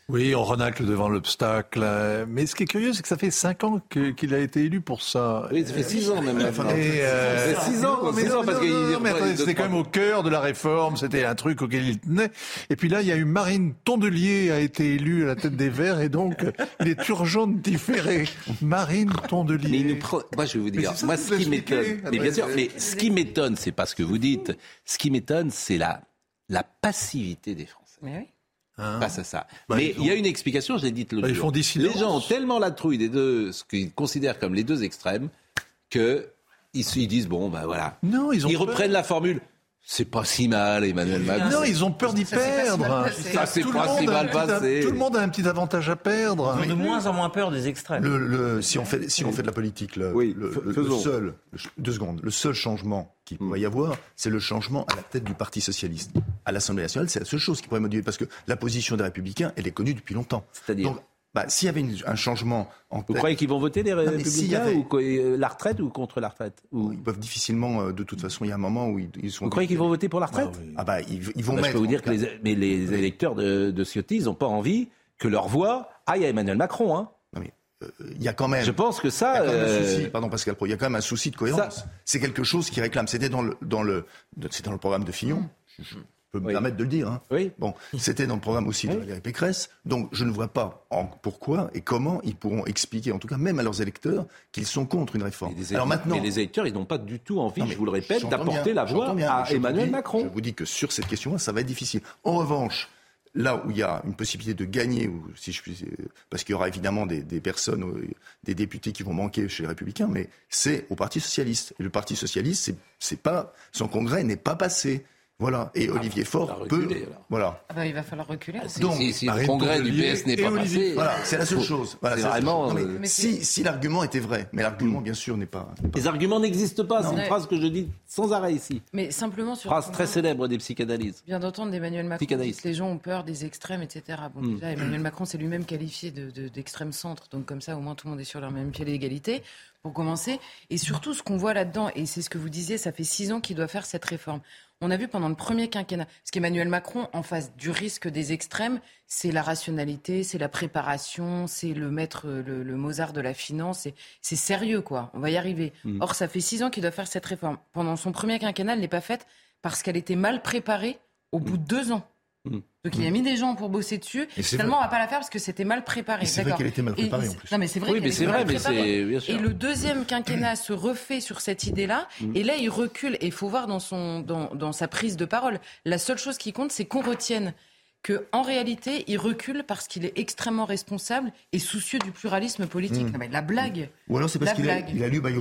Oui, on renacle devant l'obstacle. Mais ce qui est curieux, c'est que ça fait cinq ans qu'il a été élu pour ça. Oui, ça fait six ans même. Et euh... Ça fait six ans, mais, ans parce qu'il c'était quand même au cœur de la réforme. C'était un truc auquel il tenait. Et puis là, il y a eu Marine Tondelier a été élue à la tête des Verts, et donc il est urgent de différer. Marine Tondelier. Mais il nous Moi, je vais vous dire, moi, ce qui m'étonne, mais bien sûr, mais ce qui m'étonne, c'est pas ce que vous dites. Ce qui m'étonne, c'est la la passivité des Français. Mais oui. Hein face à ça. Bah, Mais il y a une explication, je l'ai dit l'autre bah, jour. Les gens ont tellement la trouille des deux, ce qu'ils considèrent comme les deux extrêmes, que ils, disent bon ben voilà. Non, ils, ont ils reprennent la formule. C'est pas si mal, Emmanuel Macron. Non, ils ont peur d'y perdre. Ça, c'est pas si mal passé. Tout le monde a un petit avantage à perdre. Ils ont de moins en moins peur des extrêmes. Le, si on fait, si on fait de la politique, le, oui, le, seul, deux secondes, le seul changement qu'il va y avoir, c'est le changement à la tête du Parti socialiste. À l'Assemblée nationale, c'est la seule chose qui pourrait moduler, parce que la position des Républicains, elle est connue depuis longtemps. C'est-à-dire bah, s'il y avait un changement en Vous croyez qu'ils vont voter les républicains ou euh, la retraite ou contre la retraite Ils peuvent difficilement, euh, de toute façon, il y a un moment où ils, sont... Vous croyez qu'ils vont voter pour la retraite Ah bah, ils, vont mettre... Je peux vous dire que les, mais les électeurs de, de Ciotti, ils n'ont pas envie que leur voix aille à Emmanuel Macron. Hein. Non mais euh, il y a quand même. Je pense que ça. Il y a un souci, pardon Pascal Pro, il y a quand même un souci de cohérence. C'est quelque chose qui réclame. C'était dans le dans le c'est dans le programme de Fillon. Mmh peux me permettre de le dire. Hein. Oui. Bon, c'était dans le programme aussi de Valérie Pécresse. Donc, je ne vois pas pourquoi et comment ils pourront expliquer, en tout cas même à leurs électeurs, qu'ils sont contre une réforme. Alors maintenant, mais les électeurs, ils n'ont pas du tout envie, je vous le répète, d'apporter la voix à Emmanuel Macron. Je vous dis que sur cette question-là, ça va être difficile. En revanche, là où il y a une possibilité de gagner, ou si je puis, parce qu'il y aura évidemment des, des, personnes, euh, des députés qui vont manquer chez les Républicains, mais c'est au Parti socialiste. Et le Parti socialiste, c'est pas son congrès n'est pas passé. Voilà. Et ah, Olivier Faure peut. Voilà. Ah bah, il va falloir reculer. Ah, Donc, si, le congrès du PS n'est pas passé. Voilà, c'est la seule chose. Voilà, vraiment. Si, si l'argument était vrai, mais l'argument, bien sûr, n'est pas, Les arguments n'existent pas. C'est une phrase que je dis sans arrêt ici. Mais simplement sur. Phrase très célèbre des psychanalystes. Bien d'entendre d'Emmanuel Macron. les gens ont peur des extrêmes, etc. Bon, hmm. déjà, Emmanuel Macron s'est lui-même qualifié d'extrême de, centre. Donc, comme ça, au moins, tout le monde est sur le même pied d'égalité pour commencer. Et surtout, ce qu'on voit là-dedans, et c'est ce que vous disiez, ça fait six ans qu'il doit faire cette réforme. On a vu pendant le premier quinquennat, parce qu'Emmanuel Macron, en face du risque des extrêmes, c'est la rationalité, c'est la préparation, c'est le maître, le, Mozart de la finance, c'est sérieux, quoi. On va y arriver. Mm. Or, ça fait six ans qu'il doit faire cette réforme. Pendant son premier quinquennat, elle n'est pas faite parce qu'elle était mal préparée au bout de deux ans. Mm. Donc il a mis des gens pour bosser dessus. Et finalement, on va pas la faire parce que c'était mal préparé. C'est vrai qu'elle était mal préparée en plus. Non, mais c'est vrai. Oui, mais c'est vrai, mais c'est bien sûr. Et le deuxième quinquennat se refait sur cette idée-là. Mm. Et là, il recule. Et il faut voir dans son dans, dans sa prise de parole. La seule chose qui compte, c'est qu'on retienne que en réalité, il recule parce qu'il est extrêmement responsable et soucieux du pluralisme politique. Mm. mais la blague. Ou alors c'est parce qu'il a, a, lu Bayrou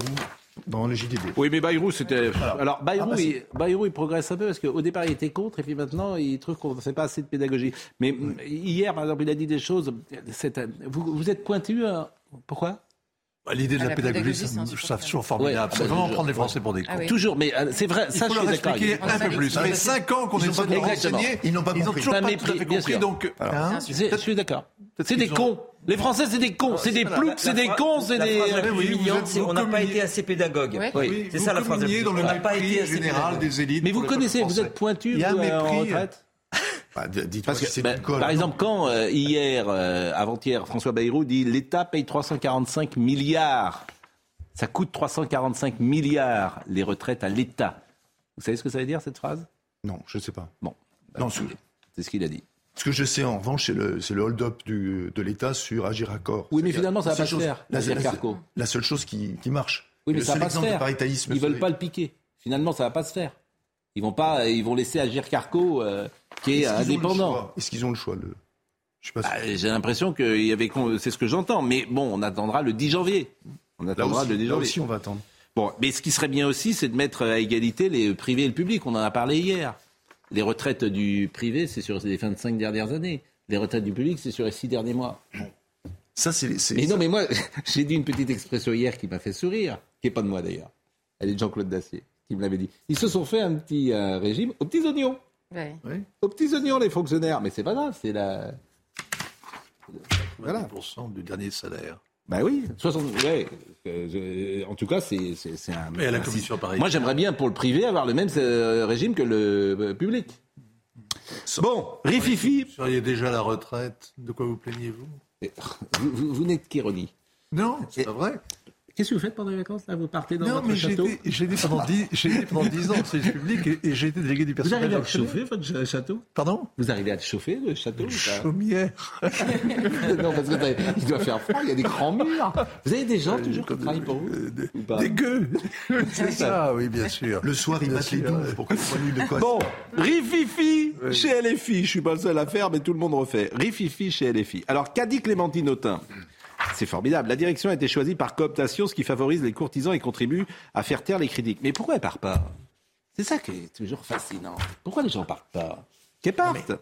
dans le JDD. Oui, mais Bayrou, c'était. Alors, Bayrou, ah, bah, il, Bayrou, il progresse un peu parce qu'au départ, il était contre et puis maintenant, il trouve qu'on ne fait pas assez de pédagogie. Mais hier, par exemple, il a dit des choses. Vous, vous êtes pointu. Euh, pourquoi? Bah, L'idée de la, pédagogie, c'est toujours formidable. c'est vraiment prendre les Français pour des ah cons. Toujours, mais euh, c'est vrai, ça, je suis d'accord. un peu plus. Ça fait 5 ans qu'on essaie de renseigner. Ils n'ont pas compris. Ils n'ont toujours pas tout à fait compris. Donc, hein je suis d'accord. C'est des cons. Les Français, c'est des cons, c'est des ploucs, c'est des cons, c'est des. on n'a pas été assez pédagogue. Oui, c'est ça la phrase. on n'a pas été assez général des élites. Mais vous connaissez, vous êtes pointu en retraite? bah, Parce que, bah, par exemple, quand euh, hier, euh, avant-hier, François Bayrou dit l'État paye 345 milliards, ça coûte 345 milliards les retraites à l'État. Vous savez ce que ça veut dire cette phrase? Non, je ne sais pas. Bon, bah, c'est ce qu'il a dit. Ce que je sais en revanche, c'est le, le hold-up de l'État sur Agir Accord. Oui, mais finalement, ça va pas se faire. La, la, seule chose qui, qui marche. Oui, mais ça va pas se faire. Ils veulent pas le piquer. Finalement, ça va pas se faire. Ils vont pas, ils vont laisser Agir Carco, euh, qui est, indépendant. Est-ce qu'ils ont le choix le... Bah, j'ai l'impression qu'il y avait, c'est ce que j'entends. Mais bon, on attendra le 10 janvier. On attendra le 10 janvier. Là aussi, on va attendre. Bon, mais ce qui serait bien aussi, c'est de mettre à égalité les privés et le public. On en a parlé hier. Les retraites du privé, c'est sur les 25 dernières années. Les retraites du public, c'est sur les 6 derniers mois. Ça, c'est. Mais non, mais moi, j'ai dit une petite expression hier qui m'a fait sourire, qui n'est pas de moi d'ailleurs. Elle est de Jean-Claude Dacier, qui me l'avait dit. Ils se sont fait un petit euh, régime aux petits oignons. Ouais. Aux petits oignons, les fonctionnaires. Mais c'est pas grave, c'est la. Voilà. du dernier salaire. Ben oui, 60, ouais, en tout cas, c'est un. Mais à la commission, pareil. Moi, j'aimerais bien pour le privé avoir le même euh, régime que le euh, public. Bon, Rififi. Vous seriez déjà à la retraite. De quoi vous plaignez-vous? Vous, vous, vous n'êtes qu'ironie. Non, c'est pas vrai. Qu'est-ce que vous faites pendant les vacances là? Vous partez dans non, votre mais château J'ai été pendant 10 pendant 10 ans au service public et, et j'ai été délégué du Vous personnel. arrivez à le chauffer votre château? Pardon? Vous arrivez à chauffer le château ou pas? Chaumière. Non, parce que il doit faire froid, il y a des grands murs. Vous avez des gens toujours qui travaillent pour vous ou pas? Des gueux C'est ça, oui, bien sûr. Le soir, il passe les douves pour qu'on soit nul de quoi. Bon, Rififi chez LFI. Je suis pas le seul à faire, mais tout le monde refait. Rififi chez LFI. Alors, qu'a dit Clémentine Autain? C'est formidable. La direction a été choisie par cooptation, ce qui favorise les courtisans et contribue à faire taire les critiques. Mais pourquoi elle part pas? C'est ça qui est toujours fascinant. Pourquoi les gens partent pas? Qu'elles partent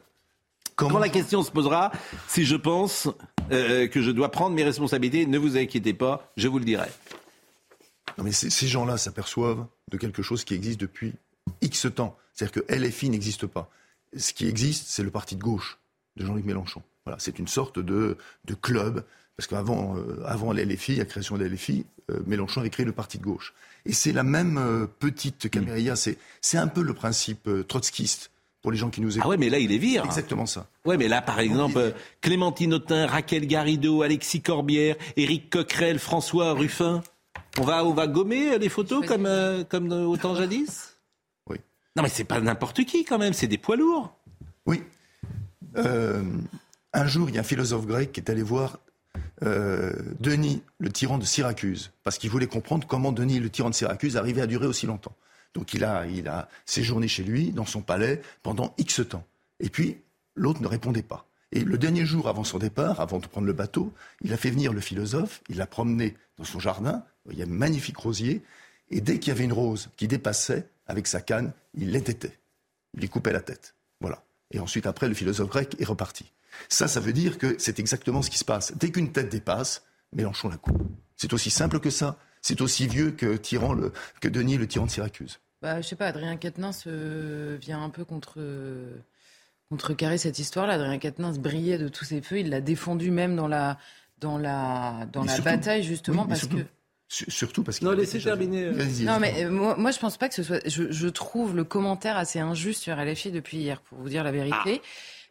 Quand la question se posera, si je pense euh, que je dois prendre mes responsabilités, ne vous inquiétez pas, je vous le dirai. Non mais ces gens-là s'aperçoivent de quelque chose qui existe depuis X temps. C'est-à-dire que LFI n'existe pas. Ce qui existe, c'est le parti de gauche de Jean-Luc Mélenchon. Voilà, c'est une sorte de, de club parce qu'avant euh, avant l'LFI, la création de l'LFI, euh, Mélenchon avait créé le parti de gauche. Et c'est la même euh, petite caméria, c'est, c'est un peu le principe euh, trotskiste pour les gens qui nous écoutent. Ah ouais, mais là, il est vire. Exactement ça. Ouais, mais là, par exemple, Clémentine Autain, Raquel Garrido, Alexis Corbière, Éric Coquerel, François Ruffin. On va, on va gommer les photos comme, euh, comme au temps jadis? Oui. Non, mais c'est pas n'importe qui quand même, c'est des poids lourds. Oui. Euh, un jour, il y a un philosophe grec qui est allé voir euh, Denis, le tyran de Syracuse, parce qu'il voulait comprendre comment Denis, le tyran de Syracuse, arrivait à durer aussi longtemps. Donc il a, il a séjourné chez lui, dans son palais, pendant X temps. Et puis, l'autre ne répondait pas. Et le dernier jour avant son départ, avant de prendre le bateau, il a fait venir le philosophe, il l'a promené dans son jardin, il y a un magnifique rosier, et dès qu'il y avait une rose qui dépassait, avec sa canne, il l'étêtait. Il lui coupait la tête. Voilà. Et ensuite, après, le philosophe grec est reparti. Ça, ça veut dire que c'est exactement ce qui se passe. Dès qu'une tête dépasse, Mélenchon la coupe. C'est aussi simple que ça. C'est aussi vieux que, tyran le, que Denis, le tyran de Syracuse. Bah, je sais pas, Adrien Quatennens euh, vient un peu contre, contrecarrer cette histoire-là. Adrien Quatennens brillait de tous ses feux. Il l'a défendu même dans la, dans la, dans Mais la surtout- bataille, justement, oui, parce surtout- que. Su- Surtout parce qu'il Non, laissez terminer, euh. Non, mais euh, moi, moi, je pense pas que ce soit. Je, je trouve le commentaire assez injuste sur LFI depuis hier, pour vous dire la vérité,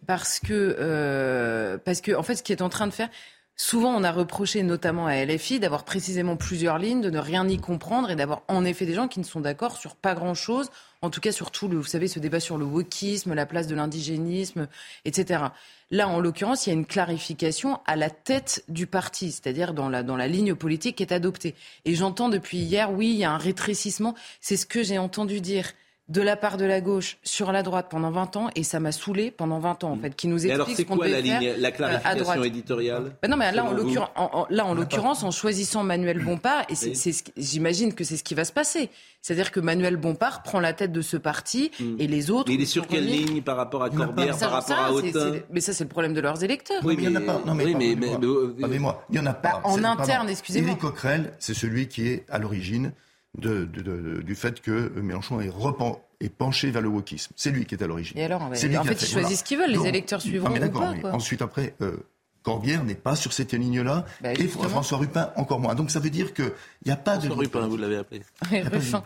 parce que euh, parce que en fait, ce qui est en train de faire. Souvent, on a reproché notamment à LFI d'avoir précisément plusieurs lignes, de ne rien y comprendre et d'avoir en effet des gens qui ne sont d'accord sur pas grand-chose, en tout cas sur tout le, vous savez, ce débat sur le wokisme, la place de l'indigénisme, etc. Là, en l'occurrence, il y a une clarification à la tête du parti, c'est-à-dire dans la, dans la ligne politique qui est adoptée. Et j'entends depuis hier, oui, il y a un rétrécissement. C'est ce que j'ai entendu dire de la part de la gauche sur la droite pendant 20 ans, et ça m'a saoulé pendant 20 ans, en fait, qui nous Et explique alors, c'est ce qu'on quoi la ligne, faire, la euh, à clarification éditoriale Bah non, mais là, en l'occurrence, en, là, en l'occurrence, en choisissant Manuel Bompard, et c'est, Oui. c'est ce qui- j'imagine que c'est ce qui va se passer. C'est-à-dire que Manuel Bompard prend la tête de ce parti, et les autres. Mais il est sur quelle remis- ligne par rapport à Il y en a Corbière, Mais ça, par rapport à c'est- Autain c'est- Mais ça, c'est le problème de leurs électeurs. Oui, mais il n'y en a pas. Non, mais oui, mais- mais- mais- Pardonnez-moi, il n'y en a pas. Bah, en interne, excusez-moi. Éric Coquerel, c'est celui qui est à l'origine de, de- de- du fait que Mélenchon est, repen- est penché vers le wokisme. C'est lui qui est à l'origine. Et alors, ouais. C'est lui en qui fait, ils choisissent ce qu'ils veulent, les électeurs suivront Ah, mais ou mais quoi. Ensuite, après, euh, Corbière n'est pas sur cette ligne-là, Bah, et justement. François Rupin encore moins. Donc ça veut dire qu'il n'y a pas de... François Rupin, vous l'avez appelé. Ruffin.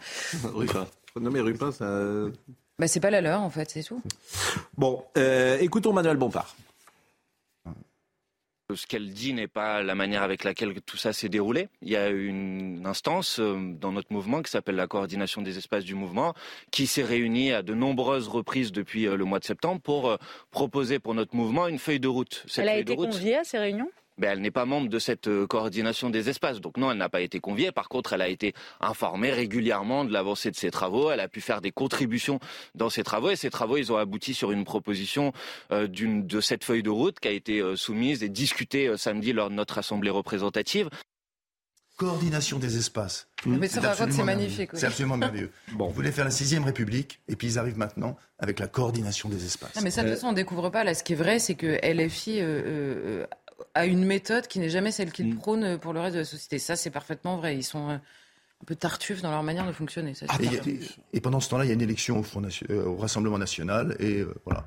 Rupin. Non, mais Rupin, ça. Bah, c'est pas la leur, en fait, c'est tout. Bon, euh, écoutons Manuel Bompard. Ce qu'elle dit n'est pas la manière avec laquelle tout ça s'est déroulé. Il y a une instance euh, dans notre mouvement qui s'appelle la coordination des espaces du mouvement, qui s'est réunie à de nombreuses reprises depuis euh, le mois de septembre pour euh, proposer pour notre mouvement une feuille de route. Cette Elle a été route, conviée à ces réunions? Ben, elle n'est pas membre de cette euh, coordination des espaces. Donc non, elle n'a pas été conviée. Par contre, elle a été informée régulièrement de l'avancée de ses travaux. Elle a pu faire des contributions dans ses travaux. Et ces travaux, ils ont abouti sur une proposition euh, d'une de cette feuille de route qui a été euh, soumise et discutée euh, samedi lors de notre assemblée représentative. coordination des espaces. Mais ça, par contre, c'est magnifique. C'est absolument merveilleux. Bon, vous voulez faire la sixième République, et puis ils arrivent maintenant avec la coordination des espaces. Non, mais ça, de toute façon, on ne découvre pas. Là, ce qui est vrai, c'est que LFI euh, euh, a une méthode qui n'est jamais celle qu'il mm. prône pour le reste de la société. Ça, c'est parfaitement vrai. Ils sont euh, un peu tartuffes dans leur manière de fonctionner. et, pendant ce temps-là, il y a une élection au, au Rassemblement national, et voilà.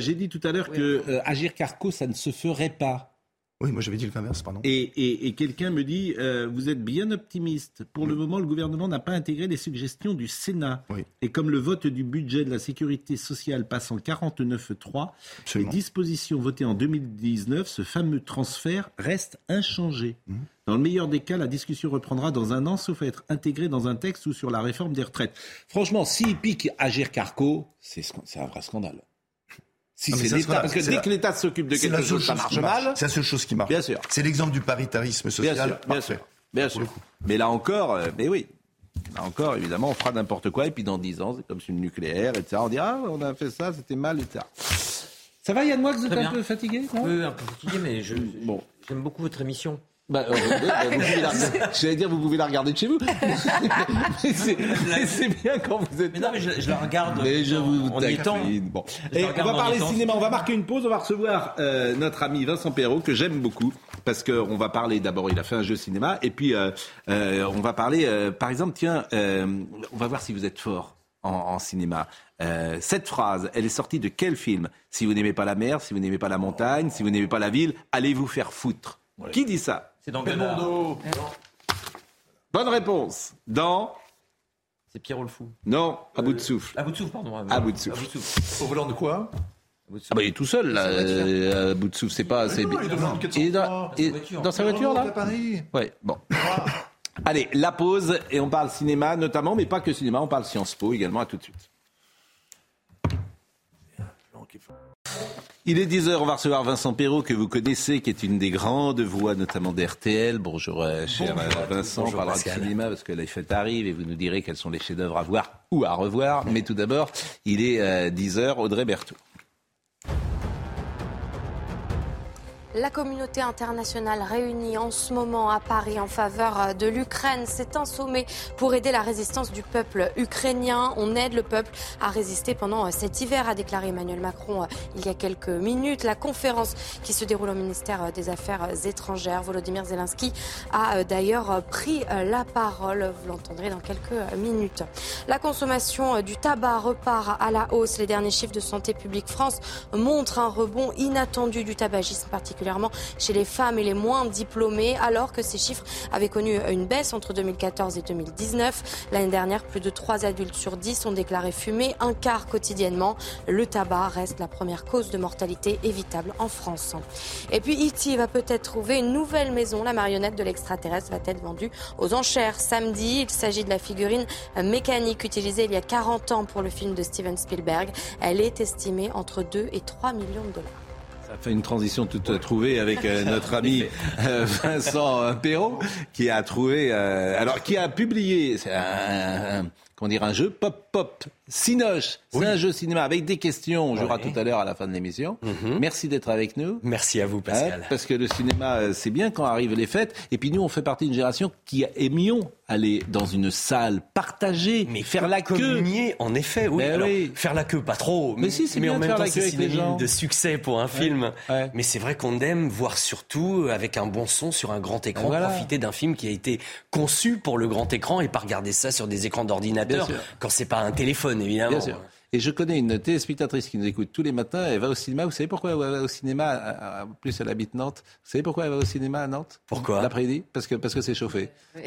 J'ai dit tout à l'heure que Agir Carco, ça ne se ferait pas. Oui, moi j'avais dit l'inverse, pardon. Et, quelqu'un me dit, euh, vous êtes bien optimiste. Pour le moment, le gouvernement n'a pas intégré les suggestions du Sénat. Et comme le vote du budget de la sécurité sociale passe en 49.3, les dispositions votées en 2019, ce fameux transfert reste inchangé. Mmh. Dans le meilleur des cas, la discussion reprendra dans un an, sauf à être intégrée dans un texte ou sur la réforme des retraites. Franchement, s'il pique Agir Carco, c'est un vrai scandale. Si c'est l'État, parce que dès que l'État s'occupe de quelque chose, ça marche mal. C'est la seule chose qui marche. Bien sûr. C'est l'exemple du paritarisme social. Bien sûr. Bien sûr. Bien sûr. Mais là encore, euh, mais oui. Là encore, évidemment, on fera n'importe quoi, et puis dans 10 ans, c'est comme sur le nucléaire, etc. On dira, ah, on a fait ça, c'était mal, etc. Ça va, Yann Moix, vous êtes un peu fatigué Oui, un peu fatigué, mais je, bon. j'aime beaucoup votre émission. Bah, euh, bah J'allais dire, vous pouvez la regarder de chez vous. c'est bien quand vous êtes. Mais non, mais je, la regarde. Mais je vous en étant. Bon. Et on va parler cinéma. On va marquer une pause. On va recevoir euh, notre ami Vincent Perrault que j'aime beaucoup parce qu'on va parler. D'abord, il a fait un jeu cinéma et puis euh, on va parler. par exemple, tiens, on va voir si vous êtes fort en, en cinéma. cette phrase, elle est sortie de quel film? Si vous n'aimez pas la mer, si vous n'aimez pas la montagne, si vous n'aimez pas la ville, allez vous faire foutre. Qui dit ça? C'est dans Belmondo. Bonne réponse. Dans. C'est Pierrot le Fou. Non, à bout de souffle. À bout de souffle, pardon. À bout de souffle. Au volant de quoi? Ah bah, il est tout seul là, euh, à bout de souffle, c'est pas. C'est... Non, il est dans, dans sa voiture là. Paris. Ouais, bon. Allez, la pause et on parle cinéma notamment, mais pas que cinéma, on parle Sciences Po également. À tout de suite. Il est 10h, on va recevoir Vincent Perrault, que vous connaissez, qui est une des grandes voix, notamment d'RTL. Bonjour, euh, cher euh, Vincent. on parlera de cinéma parce que les fêtes arrivent et vous nous direz quels sont les chefs-d'œuvre à voir ou à revoir. Mais tout d'abord, il est 10h, euh, Audrey Berthaud. La communauté internationale réunie en ce moment à Paris en faveur de l'Ukraine, c'est un sommet pour aider la résistance du peuple ukrainien. On aide le peuple à résister pendant cet hiver, a déclaré Emmanuel Macron euh, il y a quelques minutes. La conférence qui se déroule au ministère des Affaires étrangères, Volodymyr Zelensky a euh, d'ailleurs pris euh, la parole. Vous l'entendrez dans quelques minutes. La consommation du tabac repart à la hausse. Les derniers chiffres de Santé publique France montrent un rebond inattendu du tabagisme particulier chez les femmes et les moins diplômées, alors que ces chiffres avaient connu une baisse entre 2014 et 2019. L'année dernière, plus de 3 adultes sur 10 ont déclaré fumer un quart quotidiennement. Le tabac reste la première cause de mortalité évitable en France. Et puis E.T. va peut-être trouver une nouvelle maison. La marionnette de l'extraterrestre va être vendue aux enchères samedi. Il s'agit de la figurine mécanique utilisée il y a 40 ans pour le film de Steven Spielberg. Elle est estimée entre 2 et 3 millions de dollars. Ça fait une transition toute trouvée avec euh, notre ami euh, Vincent Perrault, qui a trouvé, euh, alors qui a publié comment dire, un jeu pop pop Cinoche, c'est un jeu cinéma avec des questions. On jouera tout à l'heure à la fin de l'émission. Mhm. Merci d'être avec nous. Merci à vous, Pascal. parce que le cinéma, euh, c'est bien quand arrivent les fêtes. Et puis nous, on fait partie d'une génération qui aimions aller dans une salle, partager, mais faire la queue. en effet, oui. Alors, Faire la queue, pas trop. Mais, si, c'est bien en même temps, c'est synonyme de succès pour un film. Mais c'est vrai qu'on aime voir surtout avec un bon son sur un grand écran, profiter d'un film qui a été conçu pour le grand écran et pas regarder ça sur des écrans d'ordinateur quand c'est pas un téléphone évidemment. Et je connais une téléspectatrice qui nous écoute tous les matins. Elle va au cinéma. Vous savez pourquoi elle va au cinéma En plus, elle habite Nantes? Vous savez pourquoi elle va au cinéma à Nantes? Pourquoi? L'après-midi Parce que parce que c'est chauffé.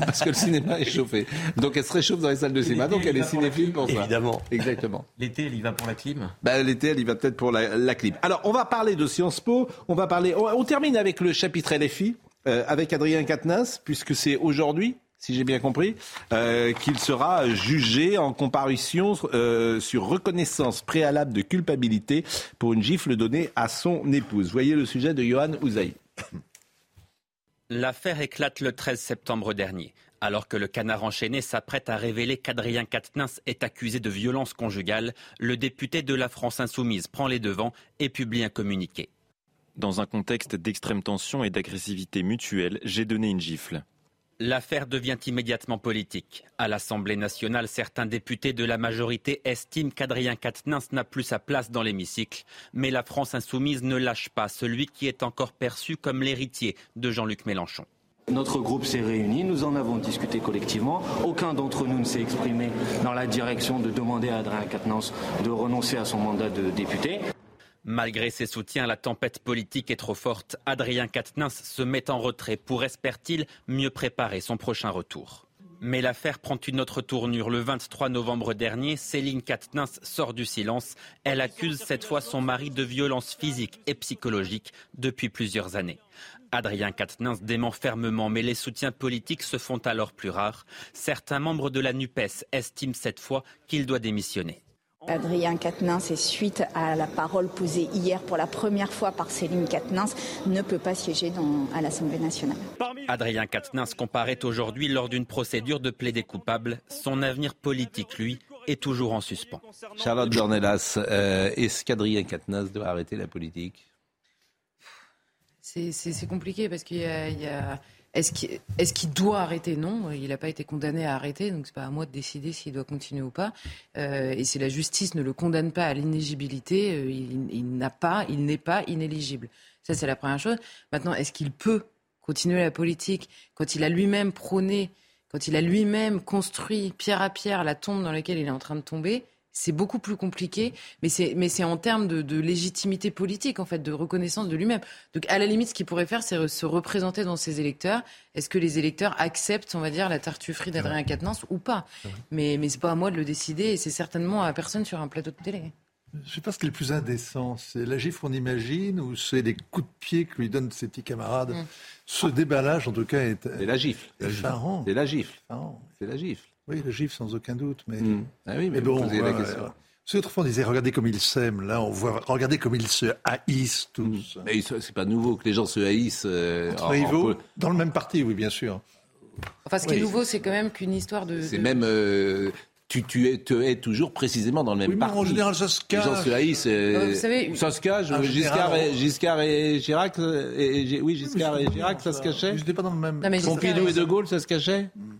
parce que le cinéma est chauffé. Donc elle se réchauffe dans les salles de cinéma. Donc elle est cinéphile pour ça. Évidemment. Exactement. L'été, elle y va pour la clim? Bah, L'été, elle y va peut-être pour la, clim. Alors, on va parler de Sciences Po. On va parler. On, termine avec le chapitre LFI. Euh, avec Adrien Quatennens, puisque c'est aujourd'hui si j'ai bien compris, euh, qu'il sera jugé en comparution euh, sur reconnaissance préalable de culpabilité pour une gifle donnée à son épouse. Voyez le sujet de Johan Ouzaï. L'affaire éclate le 13 septembre dernier. Alors que le canard enchaîné s'apprête à révéler qu'Adrien Quatennens est accusé de violence conjugale, le député de la France insoumise prend les devants et publie un communiqué. Dans un contexte d'extrême tension et d'agressivité mutuelle, j'ai donné une gifle. L'affaire devient immédiatement politique. À l'Assemblée nationale, certains députés de la majorité estiment qu'Adrien Quatennens n'a plus sa place dans l'hémicycle. Mais la France insoumise ne lâche pas celui qui est encore perçu comme l'héritier de Jean-Luc Mélenchon. Notre groupe s'est réuni, nous en avons discuté collectivement. Aucun d'entre nous ne s'est exprimé dans la direction de demander à Adrien Quatennens de renoncer à son mandat de député. Malgré ses soutiens, la tempête politique est trop forte. Adrien Quatennens se met en retrait pour, espère-t-il, mieux préparer son prochain retour. Mais l'affaire prend une autre tournure. Le 23 novembre dernier, Céline Quatennens sort du silence. Elle accuse cette fois son mari de violence physique et psychologique depuis plusieurs années. Adrien Quatennens dément fermement, mais les soutiens politiques se font alors plus rares. Certains membres de la NUPES estiment cette fois qu'il doit démissionner. Adrien Quatennens, et suite à la parole posée hier pour la première fois par Céline Quatennens, ne peut pas siéger à l'Assemblée nationale. Adrien Quatennens comparaît aujourd'hui lors d'une procédure de plaidé coupable. Son avenir politique, lui, est toujours en suspens. Charlotte Dornelas, euh, est-ce qu'Adrien Quatennens doit arrêter la politique? C'est compliqué parce qu'il y a. Est-ce qu'il doit arrêter? Non, il n'a pas été condamné à arrêter, donc c'est pas à moi de décider s'il doit continuer ou pas. Euh, et si la justice ne le condamne pas à l'inéligibilité, euh, il, n'a pas, il n'est pas inéligible. Ça, c'est la première chose. Maintenant, est-ce qu'il peut continuer la politique? Quand il a lui-même prôné, quand il a lui-même construit pierre à pierre la tombe dans laquelle il est en train de tomber c'est beaucoup plus compliqué, mais c'est mais c'est en termes de, légitimité politique en fait, de reconnaissance de lui-même. Donc à la limite, ce qu'il pourrait faire, c'est se représenter dans ses électeurs. Est-ce que les électeurs acceptent, on va dire, la tartufferie d'Adrien Quatennens ou pas? Mais mais c'est pas à moi de le décider et c'est certainement à personne sur un plateau de télé. Je ne sais pas ce qui est le plus indécent. C'est la gifle qu'on imagine ou c'est les coups de pied que lui donnent ses petits camarades? Mm. Ce déballage, en tout cas, est. C'est la gifle. C'est la gifle. C'est la gifle. Oui, le gif sans aucun doute. Mais, hmm. ah oui, mais, bon, la question. autrefois, on disait regardez comme ils s'aiment. Là, on voit regardez comme ils se haïssent tous. Hmm. Mais c'est pas nouveau que les gens se haïssent. Euh, dans le même parti, oui, bien sûr. Enfin, ce qui est nouveau, c'est quand même qu'une histoire de. C'est même. Euh, tu, tu, es, tu es toujours précisément dans le même oui, parti. en général, ça se cache. Les gens se haïssent. Euh, vous savez, ça se cache. Giscard, et, Giscard et Chirac. Et, oui, Giscard et Chirac, ça, se cachait. J'étais pas dans le même. Pompidou et De Gaulle, ça se cachait. Hmm. Mm.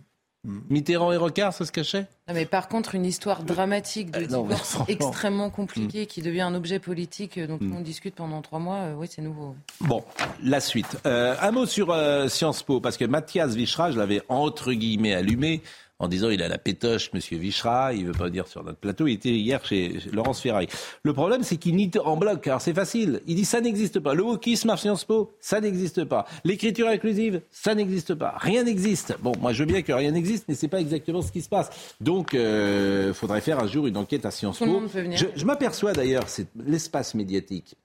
Mitterrand et Rocard, ça se cachait? Non, mais Par contre, une histoire dramatique de euh, divorce extrêmement compliquée mm. qui devient un objet politique dont mm. on discute pendant trois mois, euh, oui, c'est nouveau. Bon, la suite. Euh, un mot sur Sciences Po, parce que Mathias Vichra, je l'avais entre guillemets allumé en disant il a la pétoche, Monsieur Vichra, il veut pas dire sur notre plateau, il était hier chez Laurence Ferrari. Le problème, c'est qu'il nie en bloc, alors c'est facile. Il dit ça n'existe pas. Le wokisme à Sciences Po, ça n'existe pas. L'écriture inclusive, ça n'existe pas. Rien n'existe. Bon, moi je veux bien que rien n'existe, mais c'est pas exactement ce qui se passe. Donc, il euh, faudrait faire un jour une enquête à Sciences Po. Je, je m'aperçois d'ailleurs, c'est l'espace médiatique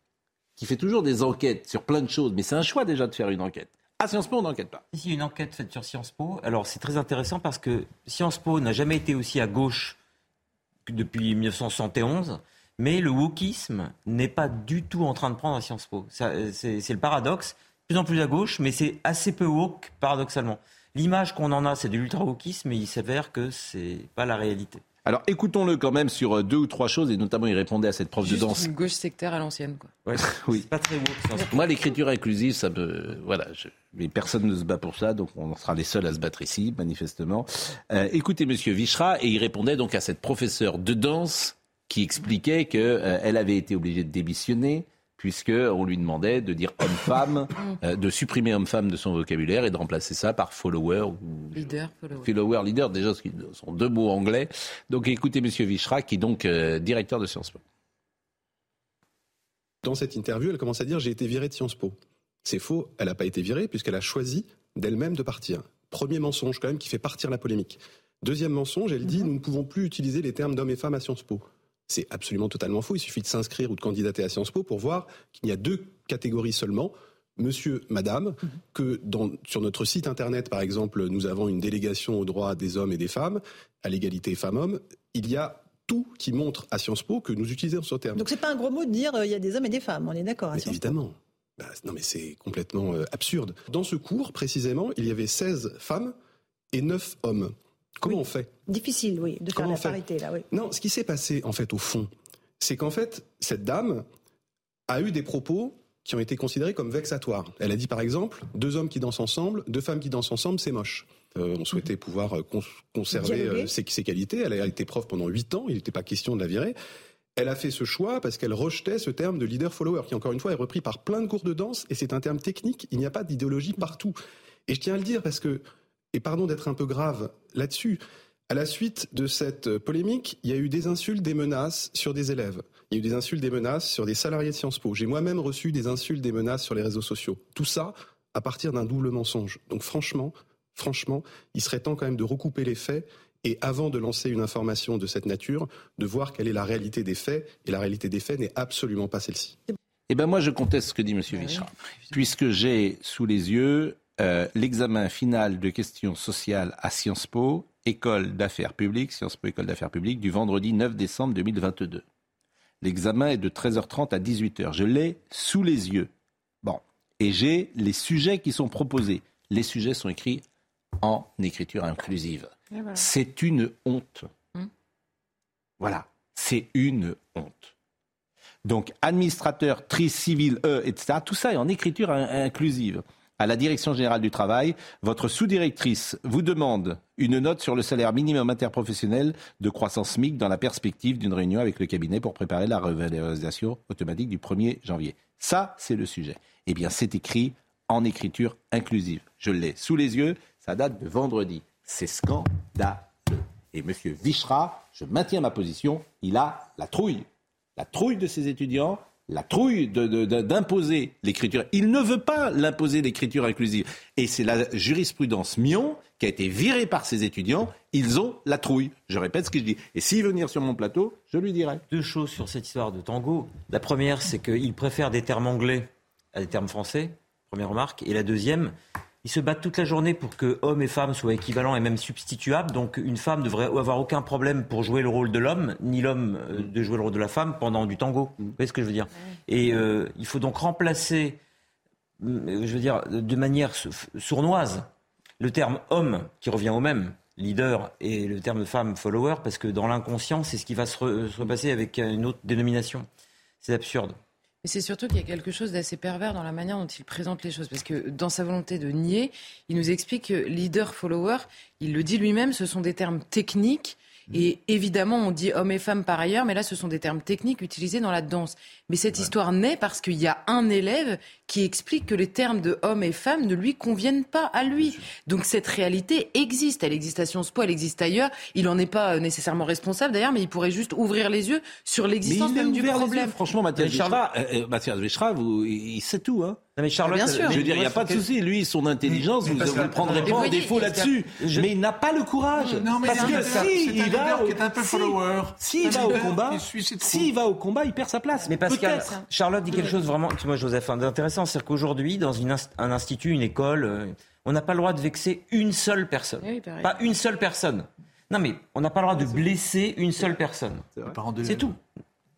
qui fait toujours des enquêtes sur plein de choses, mais c'est un choix déjà de faire une enquête. À Sciences Po, on n'enquête pas. Ici, une enquête faite sur Sciences Po. Alors, c'est très intéressant parce que Sciences Po n'a jamais été aussi à gauche que depuis 1971. Mais le wokisme n'est pas du tout en train de prendre à Sciences Po. C'est le paradoxe. De plus en plus à gauche, mais c'est assez peu woke, paradoxalement. L'image qu'on en a, c'est de l'ultra-wokisme, mais il s'avère que c'est pas la réalité. Alors écoutons-le quand même sur euh, deux ou trois choses, et notamment il répondait à cette prof de danse. une gauche sectaire à l'ancienne, quoi. oui. Pas très Moi, l'écriture inclusive, ça me. Voilà. Mais personne ne se bat pour ça, donc on sera les seuls à se battre ici, manifestement. Euh, écoutez, monsieur Vichra, et il répondait donc à cette professeure de danse qui expliquait qu'elle euh, avait été obligée de démissionner puisqu'on lui demandait de dire homme-femme, euh, de supprimer homme-femme de son vocabulaire et de remplacer ça par follower ou leader. Follower, leader, déjà, ce sont deux mots anglais. Donc écoutez Monsieur Vichra, qui est donc euh, directeur de Sciences Po. Dans cette interview, elle commence à dire j'ai été virée de Sciences Po. C'est faux, elle n'a pas été virée puisqu'elle a choisi d'elle-même de partir. Premier mensonge quand même qui fait partir la polémique. Deuxième mensonge, elle dit nous ne pouvons plus utiliser les termes d'homme et femme à Sciences Po. C'est absolument totalement faux. Il suffit de s'inscrire ou de candidater à Sciences Po pour voir qu'il y a deux catégories seulement monsieur, madame, mhm. que sur notre site internet, par exemple, nous avons une délégation aux droits des hommes et des femmes, à l'égalité femmes-hommes, il y a tout qui montre à Sciences Po que nous utilisons ce terme. Donc c'est pas un gros mot de dire euh, il y a des hommes et des femmes, on est d'accord. Évidemment. Bah, non mais c'est complètement euh, absurde. Dans ce cours, précisément, il y avait 16 femmes et 9 hommes. Comment on fait? Difficile, oui, de faire la parité là. Oui. Non, ce qui s'est passé en fait au fond, c'est qu'en fait cette dame a eu des propos qui ont été considérées comme vexatoires. Elle a dit par exemple, deux hommes qui dansent ensemble, deux femmes qui dansent ensemble, c'est moche. Euh, on souhaitait pouvoir euh, conserver euh, ses, ses, qualités. Elle a été prof pendant huit ans, il n'était pas question de la virer. Elle a fait ce choix parce qu'elle rejetait ce terme de leader-follower, qui encore une fois est repris par plein de cours de danse, et c'est un terme technique, il n'y a pas d'idéologie partout. Et je tiens à le dire parce que, et pardon d'être un peu grave là-dessus, à la suite de cette polémique, il y a eu des insultes, des menaces sur des élèves. Il y a eu des insultes, des menaces sur des salariés de Sciences Po. J'ai moi-même reçu des insultes, des menaces sur les réseaux sociaux. Tout ça à partir d'un double mensonge. Donc franchement, franchement, il serait temps quand même de recouper les faits et avant de lancer une information de cette nature, de voir quelle est la réalité des faits. Et la réalité des faits n'est absolument pas celle-ci. Eh ben moi, je conteste ce que dit M. Vichra, puisque j'ai sous les yeux euh, l'examen final de questions sociales à Sciences Po, école d'affaires publiques, Sciences Po, école d'affaires publiques, du vendredi 9 décembre 2022. L'examen est de 13h30 à 18h. Je l'ai sous les yeux. Bon. Et j'ai les sujets qui sont proposés. Les sujets sont écrits en écriture inclusive. C'est une honte. Hum. Voilà. C'est une honte. Donc, administrateur, tri civil, E, etc., tout ça est en écriture inclusive à la Direction générale du travail, votre sous-directrice vous demande une note sur le salaire minimum interprofessionnel de croissance SMIC dans la perspective d'une réunion avec le cabinet pour préparer la revalorisation automatique du 1er janvier. Ça, c'est le sujet. Eh bien, c'est écrit en écriture inclusive. Je l'ai sous les yeux, ça date de vendredi. C'est scandaleux. Et M. Vichra, je maintiens ma position, il a la trouille. La trouille de ses étudiants, la trouille d'imposer l'écriture. Il ne veut pas l'imposer l'écriture inclusive. Et c'est la jurisprudence Mion qui a été virée par ses étudiants. Ils ont la trouille. Je répète ce que je dis. Et s'il veut venir sur mon plateau, je lui dirai. Deux choses sur cette histoire de tango. La première, c'est qu'il préfère des termes anglais à des termes français. Première remarque. Et la deuxième, ils se battent toute la journée pour que hommes et femmes soient équivalents et même substituables. Donc une femme devrait avoir aucun problème pour jouer le rôle de l'homme, ni l'homme euh, de jouer le rôle de la femme pendant du tango. Vous voyez ce que je veux dire Et euh, il faut donc remplacer, euh, je veux dire, de manière sournoise, le terme homme qui revient au même, leader, et le terme femme, follower, parce que dans l'inconscient, c'est ce qui va se, se repasser avec une autre dénomination. C'est absurde. Mais c'est surtout qu'il y a quelque chose d'assez pervers dans la manière dont il présente les choses. Parce que dans sa volonté de nier, il nous explique que leader-follower, il le dit lui-même, ce sont des termes techniques et évidemment, on dit hommes et femmes par ailleurs, mais là, ce sont des termes techniques utilisés dans la danse. Mais cette histoire naît parce qu'il y a un élève qui explique que les termes de hommes et femmes ne lui conviennent pas à lui. Donc cette réalité existe. Elle existe à Sciences Po, elle existe ailleurs. Il n'en est pas euh, nécessairement responsable d'ailleurs, mais il pourrait juste ouvrir les yeux sur l'existence même du problème. Franchement, Mathias Véchra, euh, euh il sait tout. Hein. Non mais Charlotte, bien sûr. je veux dire, il n'y a pas de souci. Lui, son intelligence, vous ne le prendrez pas en défaut là-dessus. Mais il n'a pas le courage. Non, mais parce que si il va, qui est un peu follower. S'il va au combat, s'il va au combat, il perd sa place. Mais Pascal, Charlotte dit quelque chose vraiment, moi, Joseph, d'intéressant, c'est qu'aujourd'hui, dans un institut, une école, euh, on n'a pas le droit de vexer une seule personne. pas une seule personne. Non mais on n'a pas le droit de blesser une seule personne. C'est tout.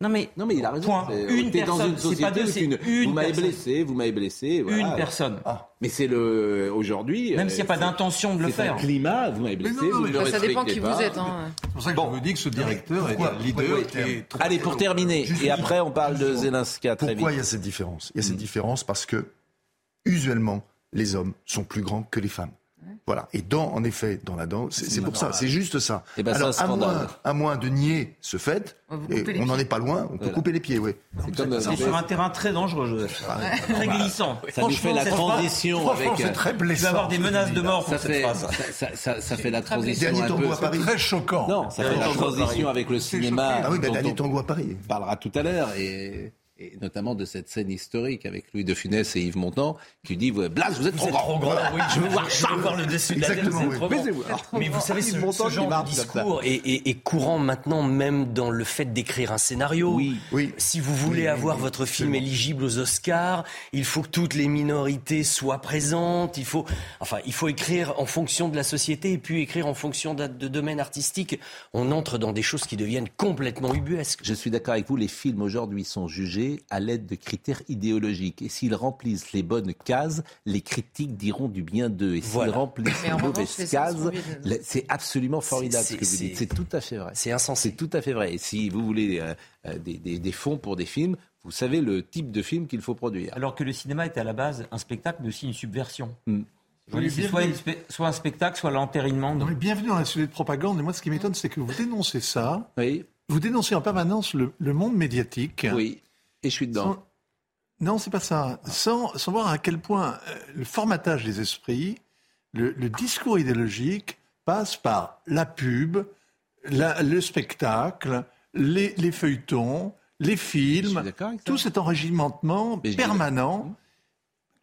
Non mais, non mais il a raison. Point. Une personne, dans une société, pas deux, une, une, vous m'avez blessé, vous m'avez blessé. Voilà. Une personne. Ah. Mais c'est le aujourd'hui. Même s'il n'y a pas d'intention de le faire. C'est un climat. Vous m'avez blessé. Non, non, vous ça dépend qui vous êtes. Hein. C'est pour ça que je vous dis que ce directeur est un leader. Allez pour terminer et après on parle de Zelenska très Pourquoi il y a cette différence? Il y a cette mm. différence parce que usuellement les hommes sont plus grands que les femmes. Voilà. Et dans, en effet, dans la danse, c'est pour ça, c'est juste ça. Et eh ben Alors, à moins, à moins, de nier ce fait, on n'en est pas loin, on peut couper les pieds, oui. C'est sur un terrain très dangereux, Joseph. Très glissant. Ça nous fait la transition avec. C'est très blessant. Tu vas avoir des menaces de mort pour cette phrase. Ça fait la transition. Dernier tango à Paris. Très choquant. Non, ça fait la transition avec le cinéma. Ah oui, dernier tango à Paris. On parlera tout à l'heure et et notamment de cette scène historique avec Louis de Funès et Yves Montand, qui dit Blas, vous êtes trop grand. oui, je veux voir ça. voir le dessus de la tête. Mais vous savez, ce, ce genre de discours est, courant maintenant, même dans le fait d'écrire un scénario. Oui, oui. Si vous voulez avoir votre film éligible aux Oscars, il faut que toutes les minorités soient présentes. Il faut, enfin, il faut écrire en fonction de la société et puis écrire en fonction de, de domaines artistiques. On entre dans des choses qui deviennent complètement ubuesques. Je suis d'accord avec vous. Les films aujourd'hui sont jugés jugés à l'aide de critères idéologiques. Et s'ils remplissent les bonnes cases, les critiques diront du bien d'eux. Et s'ils remplissent les mauvaises cases, c'est absolument formidable ce que vous dites. C'est tout à fait vrai. C'est insensé. C'est tout à fait vrai. Et si vous voulez euh, euh, des, fonds pour des films, vous savez le type de film qu'il faut produire. Alors que le cinéma est à la base un spectacle, mais aussi une subversion. Hmm. soit, un spectacle, soit l'entérinement. Bienvenue dans la société de propagande. Et moi, ce qui m'étonne, c'est que vous dénoncez ça. Oui. Vous dénoncez en permanence le, monde médiatique. Oui. Et je suis dedans. Non, c'est pas ça. Sans, voir à quel point euh, le formatage des esprits, le, discours idéologique passe par la pub, le spectacle, les, feuilletons, les films, tout cet enregistrement permanent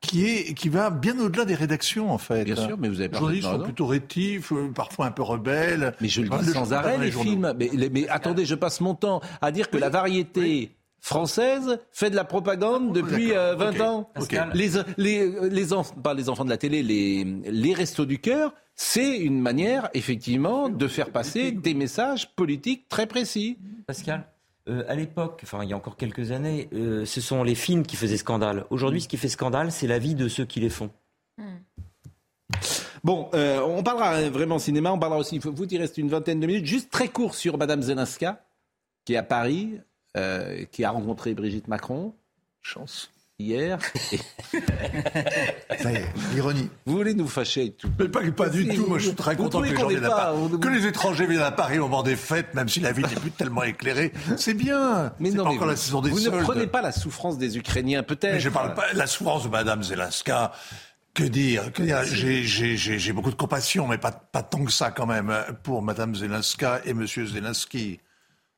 qui, est, qui va bien au-delà des rédactions, en fait. Bien sûr, mais vous avez Les sont plutôt rétifs, euh, parfois un peu rebelles. Mais je le dis sans arrêt, les, films. Mais, attendez, je passe mon temps à dire que la variété française fait de la propagande depuis 20 euh, ans. Les, les, les, pas les enfants de la télé, les, les restos du cœur, c'est une manière, effectivement, de faire passer des messages politiques très précis. Pascal euh, à l'époque, enfin il y a encore quelques années, euh, ce sont les films qui faisaient scandale. Aujourd'hui, ce qui fait scandale, c'est la vie de ceux qui les font. Bon, on parlera vraiment cinéma, on parlera aussi, vous il reste une vingtaine de minutes, juste très court sur Madame Zelenska, qui est à Paris, euh, qui a rencontré Brigitte Macron. Chance. Hier. L'ironie. Vous voulez nous fâcher avec tout Mais pas, pas du tout. Moi, je suis très content que les, gens viennent à que les étrangers viennent à Paris au moment des fêtes, même si la ville n'est plus tellement éclairée. C'est bien. Mais non, encore la saison des vous ne prenez pas la souffrance des Ukrainiens, peut-être. Mais je parle pas la souffrance de Madame Zelenska. Que dire, que dire? J'ai beaucoup de compassion, mais pas, pas tant que ça quand même, pour Madame Zelenska et Monsieur Zelensky.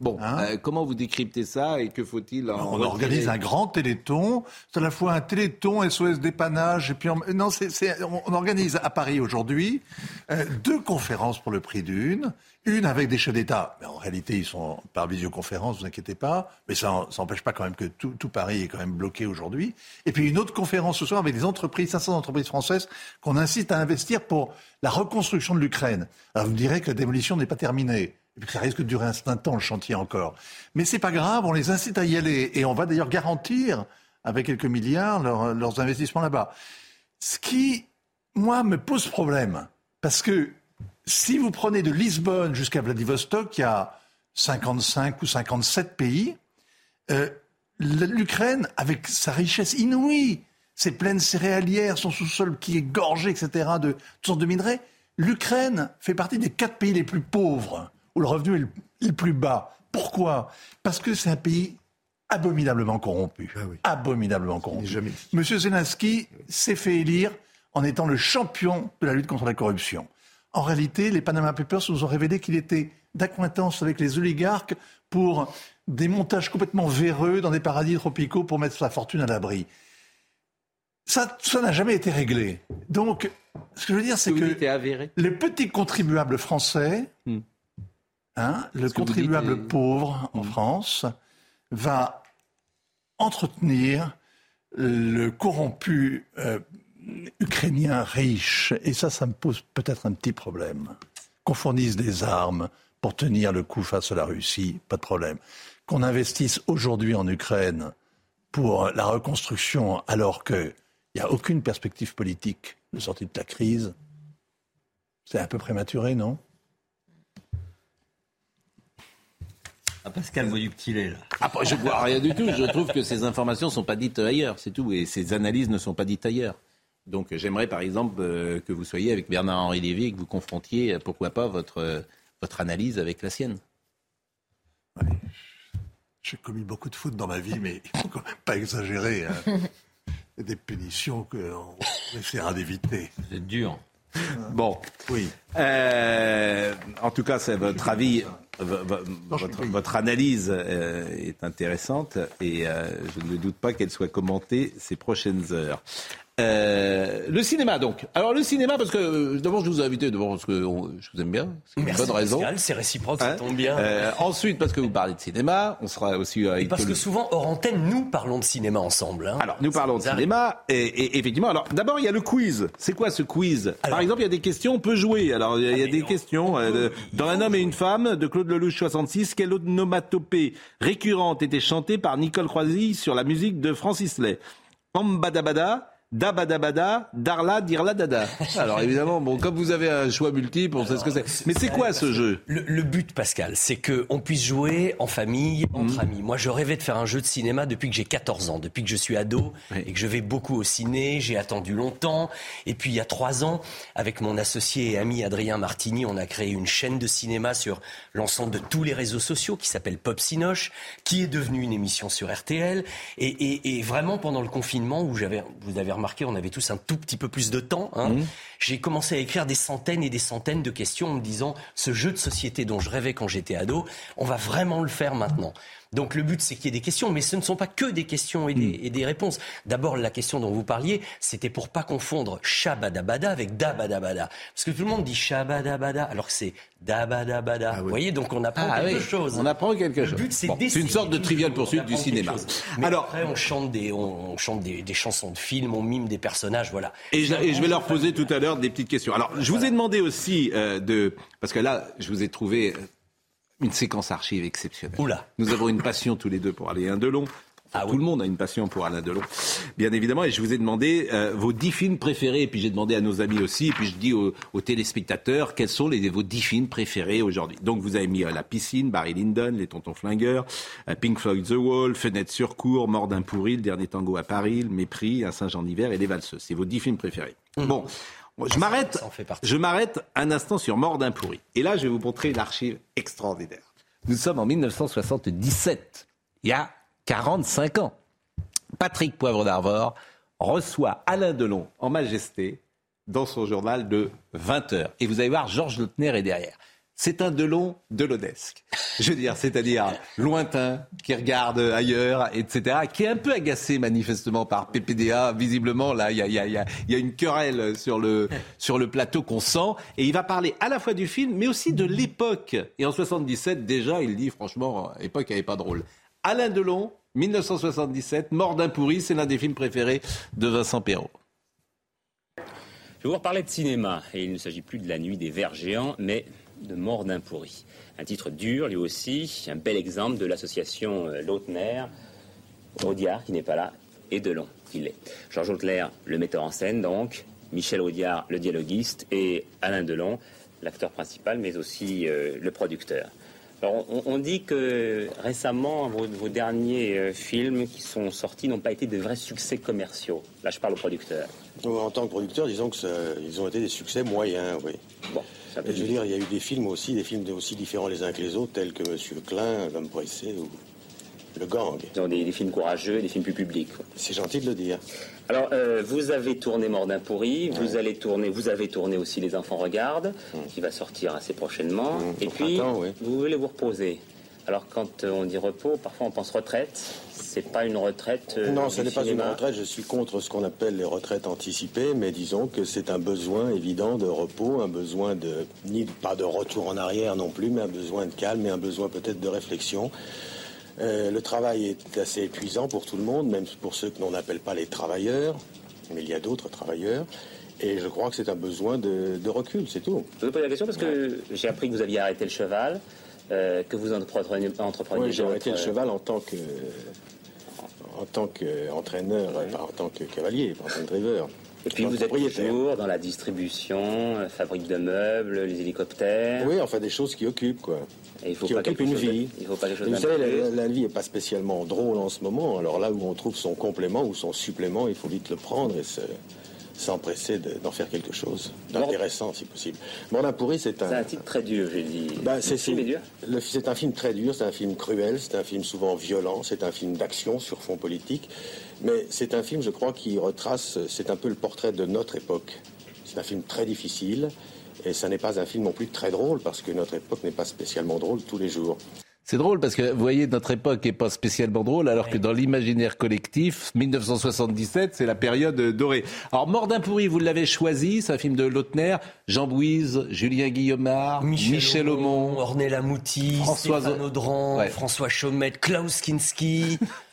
Bon, hein euh, comment vous décryptez ça et que faut-il en On organise un grand téléthon. C'est à la fois un téléthon, SOS dépannage, et puis non, c'est, on, organise à Paris aujourd'hui euh, deux conférences pour le prix d'une. Une avec des chefs d'État, mais en réalité ils sont par visioconférence, vous inquiétez pas, mais ça n'empêche pas quand même que tout, tout, Paris est quand même bloqué aujourd'hui. Et puis une autre conférence ce soir avec des entreprises, 500 entreprises françaises qu'on incite à investir pour la reconstruction de l'Ukraine. Alors vous me direz que la démolition n'est pas terminée. Et puis ça risque de durer un certain temps, le chantier encore. Mais c'est pas grave, on les incite à y aller. Et on va d'ailleurs garantir, avec quelques milliards, leurs investissements là-bas. Ce qui, moi, me pose problème. Parce que si vous prenez de Lisbonne jusqu'à Vladivostok, il y a 55 ou 57 pays. Euh, L'Ukraine, avec sa richesse inouïe, ses plaines céréalières, son sous-sol qui est gorgé, etc., de toutes sortes de minerais, l'Ukraine fait partie des quatre pays les plus pauvres où le revenu est le, plus bas. Pourquoi? Parce que c'est un pays abominablement corrompu. Ah abominablement corrompu. Monsieur Zelensky s'est fait élire en étant le champion de la lutte contre la corruption. En réalité, les Panama Papers nous ont révélé qu'il était d'acquaintance avec les oligarques pour des montages complètement véreux dans des paradis tropicaux pour mettre sa fortune à l'abri. Ça, ça n'a jamais été réglé. Donc, ce que je veux dire, c'est que les petits contribuables français hmm. Hein, le contribuable pauvre en mmh. France va entretenir le corrompu euh, ukrainien riche. Et ça, ça me pose peut-être un petit problème. Qu'on fournisse des armes pour tenir le coup face à la Russie, pas de problème. Qu'on investisse aujourd'hui en Ukraine pour la reconstruction alors qu'il n'y a aucune perspective politique de sortie de la crise, c'est un peu prématuré, non? Ah, Pascal est là. Ah, je vois rien du tout. Je trouve que ces informations ne sont pas dites ailleurs, c'est tout. Et ces analyses ne sont pas dites ailleurs. Donc j'aimerais par exemple euh, que vous soyez avec Bernard-Henri Lévy et que vous confrontiez, euh, pourquoi pas, votre, euh, votre analyse avec la sienne. J'ai commis beaucoup de fautes dans ma vie, mais il ne faut quand même pas exagérer. Hein. Il y a des punitions qu'on essaiera d'éviter. C'est dur. Bon. Oui. en tout cas, c'est votre avis votre, analyse euh, est intéressante et euh, je ne doute pas qu'elle soit commentée ces prochaines heures. Euh, le cinéma donc. Alors le cinéma parce que euh, d'abord je vous ai invité d'abord parce que je vous aime bien, c'est une bonne raison. C'est réciproque, ça hein tombe bien. Euh, ensuite parce que vous parlez de cinéma, on sera aussi avec parce que souvent hors antenne nous parlons de cinéma ensemble. Hein. Alors nous parlons de cinéma et, et, effectivement alors d'abord il y a le quiz. C'est quoi ce quiz? Par exemple il y a des questions, on peut jouer. Alors il y a, des questions. Euh, dans Un homme et une femme, de Claude Lelouch, 66, quelle onomatopée récurrente était chantée par Nicole Croisy sur la musique de Francis Lay? Ambadabada, Dabadabada, Darla, Dirla, Dada. Alors évidemment, bon, comme vous avez un choix multiple, on sait ce que c'est. Mais c'est quoi ce jeu? Le, but, Pascal, c'est qu'on puisse jouer en famille, entre mhm. amis. Moi, je rêvais de faire un jeu de cinéma depuis que j'ai 14 ans, depuis que je suis ado et que je vais beaucoup au ciné. J'ai attendu longtemps. Et puis, il y a trois ans, avec mon associé et ami Adrien Martini, on a créé une chaîne de cinéma sur l'ensemble de tous les réseaux sociaux qui s'appelle Pop Sinoche, qui est devenue une émission sur RTL. Et, et vraiment, pendant le confinement, où j'avais, vous avez remarqué, on avait tous un tout petit peu plus de temps. Hein. Mmh. J'ai commencé à écrire des centaines et des centaines de questions en me disant ce jeu de société dont je rêvais quand j'étais ado, on va vraiment le faire maintenant. Donc le but, c'est qu'il y ait des questions, mais ce ne sont pas que des questions et des, hmm. réponses. D'abord, la question dont vous parliez, c'était pour pas confondre shabadabada avec dabadabada. Parce que tout le monde dit shabadabada, alors que c'est dabadabada. Ah vous voyez, donc on apprend ah quelque chose. On apprend quelque chose. Le but, c'est une sorte de trivial poursuite du cinéma. alors après, on chante, des, on, chante des, chansons de films, on mime des personnages, voilà. Et je, vais leur poser tout à l'heure des petites questions. Alors, je vous ai demandé aussi euh, de... Parce que là, je vous ai trouvé une séquence archive exceptionnelle. Oula. Nous avons une passion tous les deux pour Alain Delon. Ah tout le monde a une passion pour Alain Delon, bien évidemment. Et je vous ai demandé euh, vos dix films préférés. Et puis j'ai demandé à nos amis aussi. Et puis je dis aux, téléspectateurs quels sont les, vos dix films préférés aujourd'hui? Donc vous avez mis euh, La piscine, Barry Lyndon, Les Tontons Flingueurs, euh, Pink Floyd The Wall, Fenêtre sur cour, Mort d'un pourri, Le Dernier Tango à Paris, Le Mépris, Un singe en hiver et Les Valseuses. C'est vos dix films préférés. Mmh. Bon. Je m'arrête, je m'arrête un instant sur Mort d'un pourri. Et là, je vais vous montrer l'archive extraordinaire. Nous sommes en 1977, il y a 45 ans. Patrick Poivre d'Arvor reçoit Alain Delon en majesté dans son journal de 20 heures. Et vous allez voir, Georges Lautner est derrière c'est un Delon delodesque. Je veux dire, c'est-à-dire lointain, qui regarde ailleurs, etc., qui est un peu agacé manifestement par PPDA. Visiblement, là, il y a, une querelle sur le, plateau qu'on sent. Et il va parler à la fois du film, mais aussi de l'époque. Et en 77, déjà, il dit, franchement, l'époque n'avait pas de rôle. Alain Delon, 1977, Mort d'un pourri, c'est l'un des films préférés de Vincent Perrault. Je vais vous reparler de cinéma. Et il ne s'agit plus de la nuit des vers géants, mais de mort d'un pourri. Un titre dur, lui aussi, un bel exemple de l'association euh, Lautner, Audiard, qui n'est pas là, et Delon, qui l'est. Georges Lautner, le metteur en scène, donc, Michel Audiard, le dialoguiste, et Alain Delon, l'acteur principal, mais aussi euh, le producteur. Alors, on, dit que récemment, vos, derniers euh, films qui sont sortis n'ont pas été de vrais succès commerciaux. Là, je parle au producteur. En tant que producteur, disons qu'ils ont été des succès moyens, oui. Bon je veux dire, il y a eu des films aussi, des films aussi différents les uns que les autres, tels que Monsieur Klein, L'homme pressé ou Le Gang. Des, des films courageux, des films plus publics. C'est gentil de le dire. Alors, euh, vous avez tourné Mort d'un pourri, vous allez tourner, vous avez tourné aussi Les Enfants regardent, hum. qui va sortir assez prochainement. Hum, Et puis, vous voulez vous reposer. Alors, quand on dit repos, parfois on pense retraite c'est pas une retraite. Euh, non, ce n'est pas une retraite. Je suis contre ce qu'on appelle les retraites anticipées, mais disons que c'est un besoin évident de repos, un besoin de ni pas de retour en arrière non plus, mais un besoin de calme et un besoin peut-être de réflexion. Euh, le travail est assez épuisant pour tout le monde, même pour ceux que l'on n'appelle pas les travailleurs, mais il y a d'autres travailleurs. Et je crois que c'est un besoin de, recul, c'est tout. Je vous pose la question parce que j'ai appris que vous aviez arrêté le cheval, euh, que vous entrepreniez oui, j'ai arrêté le cheval en tant que en tant qu'entraîneur, pas en tant que cavalier, en tant que driver. Et puis vous êtes toujours dans la distribution, euh, fabrique de meubles, les hélicoptères. Oui, enfin des choses qui occupent quoi. Et il faut qui pas occupent une vie. il faut pas Vous savez, la, vie n'est pas spécialement drôle en ce moment. Alors là où on trouve son complément ou son supplément, il faut vite le prendre et se s'empresser d'en faire quelque chose d'intéressant si possible. Mordin pourri, c'est un... C'est un titre très dur, j'ai dit. Bah, c'est, c'est un film très dur, c'est un film cruel, c'est un film souvent violent, c'est un film d'action sur fond politique, mais c'est un film, je crois, qui retrace, c'est un peu le portrait de notre époque. C'est un film très difficile, et ça n'est pas un film non plus très drôle, parce que notre époque n'est pas spécialement drôle tous les jours. C'est drôle parce que vous voyez, notre époque n'est pas spécialement drôle, alors que dans l'imaginaire collectif, 1977, c'est la période dorée. Alors, Mort d'un pourri, vous l'avez choisi, c'est un film de Lautner, Jean Bouise, Julien Guillaumard, Michel, Aumont, Ornella Mouti, François Audran, François Chaumette, Klaus Kinski.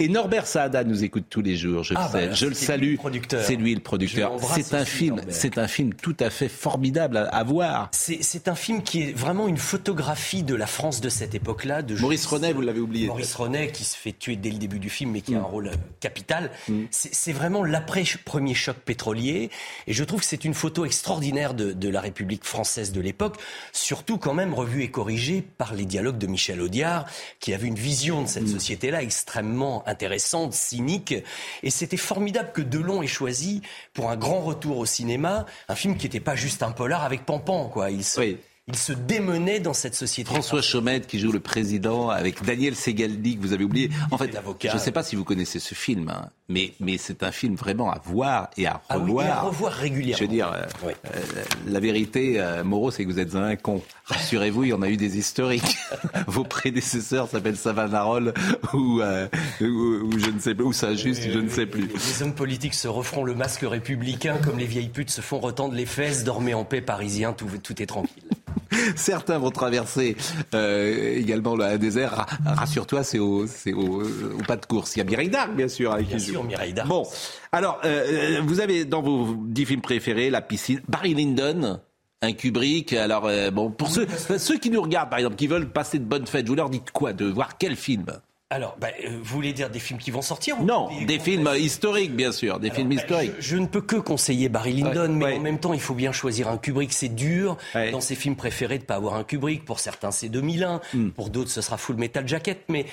Et Norbert Saada nous écoute tous les jours, je le ah, sais. Bah, je le salue. C'est lui le producteur. C'est un film, c'est un film tout à fait formidable à, voir. C'est un film qui est vraiment une photographie de la France de cette époque-là. De Maurice Renet, vous l'avez oublié. Maurice Renet qui se fait tuer dès le début du film, mais qui a un mm. rôle euh, capital. Mm. C'est vraiment l'après premier choc pétrolier, et je trouve que c'est une photo extraordinaire de, de la République française de l'époque, surtout quand même revue et corrigée par les dialogues de Michel Audiard, qui avait une vision de cette mm. société-là extrêmement intéressante, cynique. Et c'était formidable que Delon ait choisi, pour un grand retour au cinéma, un film qui n'était pas juste un polar avec Pampan. Quoi. Il il se démenait dans cette société. François Chomette qui joue le président avec Daniel Segaldi que vous avez oublié. En fait, je ne sais pas si vous connaissez ce film, hein, mais, mais c'est un film vraiment à voir et à ah revoir. à revoir régulièrement. Je veux dire, euh, euh, la vérité, euh, Moreau, c'est que vous êtes un con. Rassurez-vous, il y en a eu des historiques. Vos prédécesseurs s'appellent Savanarole ou, ou, je ne sais plus, ou juste, je ne sais plus. Les hommes politiques se referont le masque républicain comme les vieilles putes se font retendre les fesses. Dormez en paix, parisien, tout, tout est tranquille. Certains vont traverser euh, également le désert. Rassure-toi, c'est au, au, au, pas de course. Il y a Mireille Darc, bien sûr. Avec bien sûr, Mireille Darc. Bon, alors, euh, vous avez dans vos dix films préférés La piscine, Barry Lyndon, un Kubrick. Alors, euh, bon, pour ceux, ceux qui nous regardent, par exemple, qui veulent passer de bonnes fêtes, vous leur dites quoi De voir quel film? Alors, bah, euh, vous voulez dire des films qui vont sortir Non, des, films historiques, bien sûr, des films bah, historiques. Je, ne peux que conseiller Barry Lyndon, mais en même temps, il faut bien choisir un Kubrick. C'est dur dans ses films préférés de ne pas avoir un Kubrick. Pour certains, c'est 2001. Hmm. Pour d'autres, ce sera Full Metal Jacket. Mais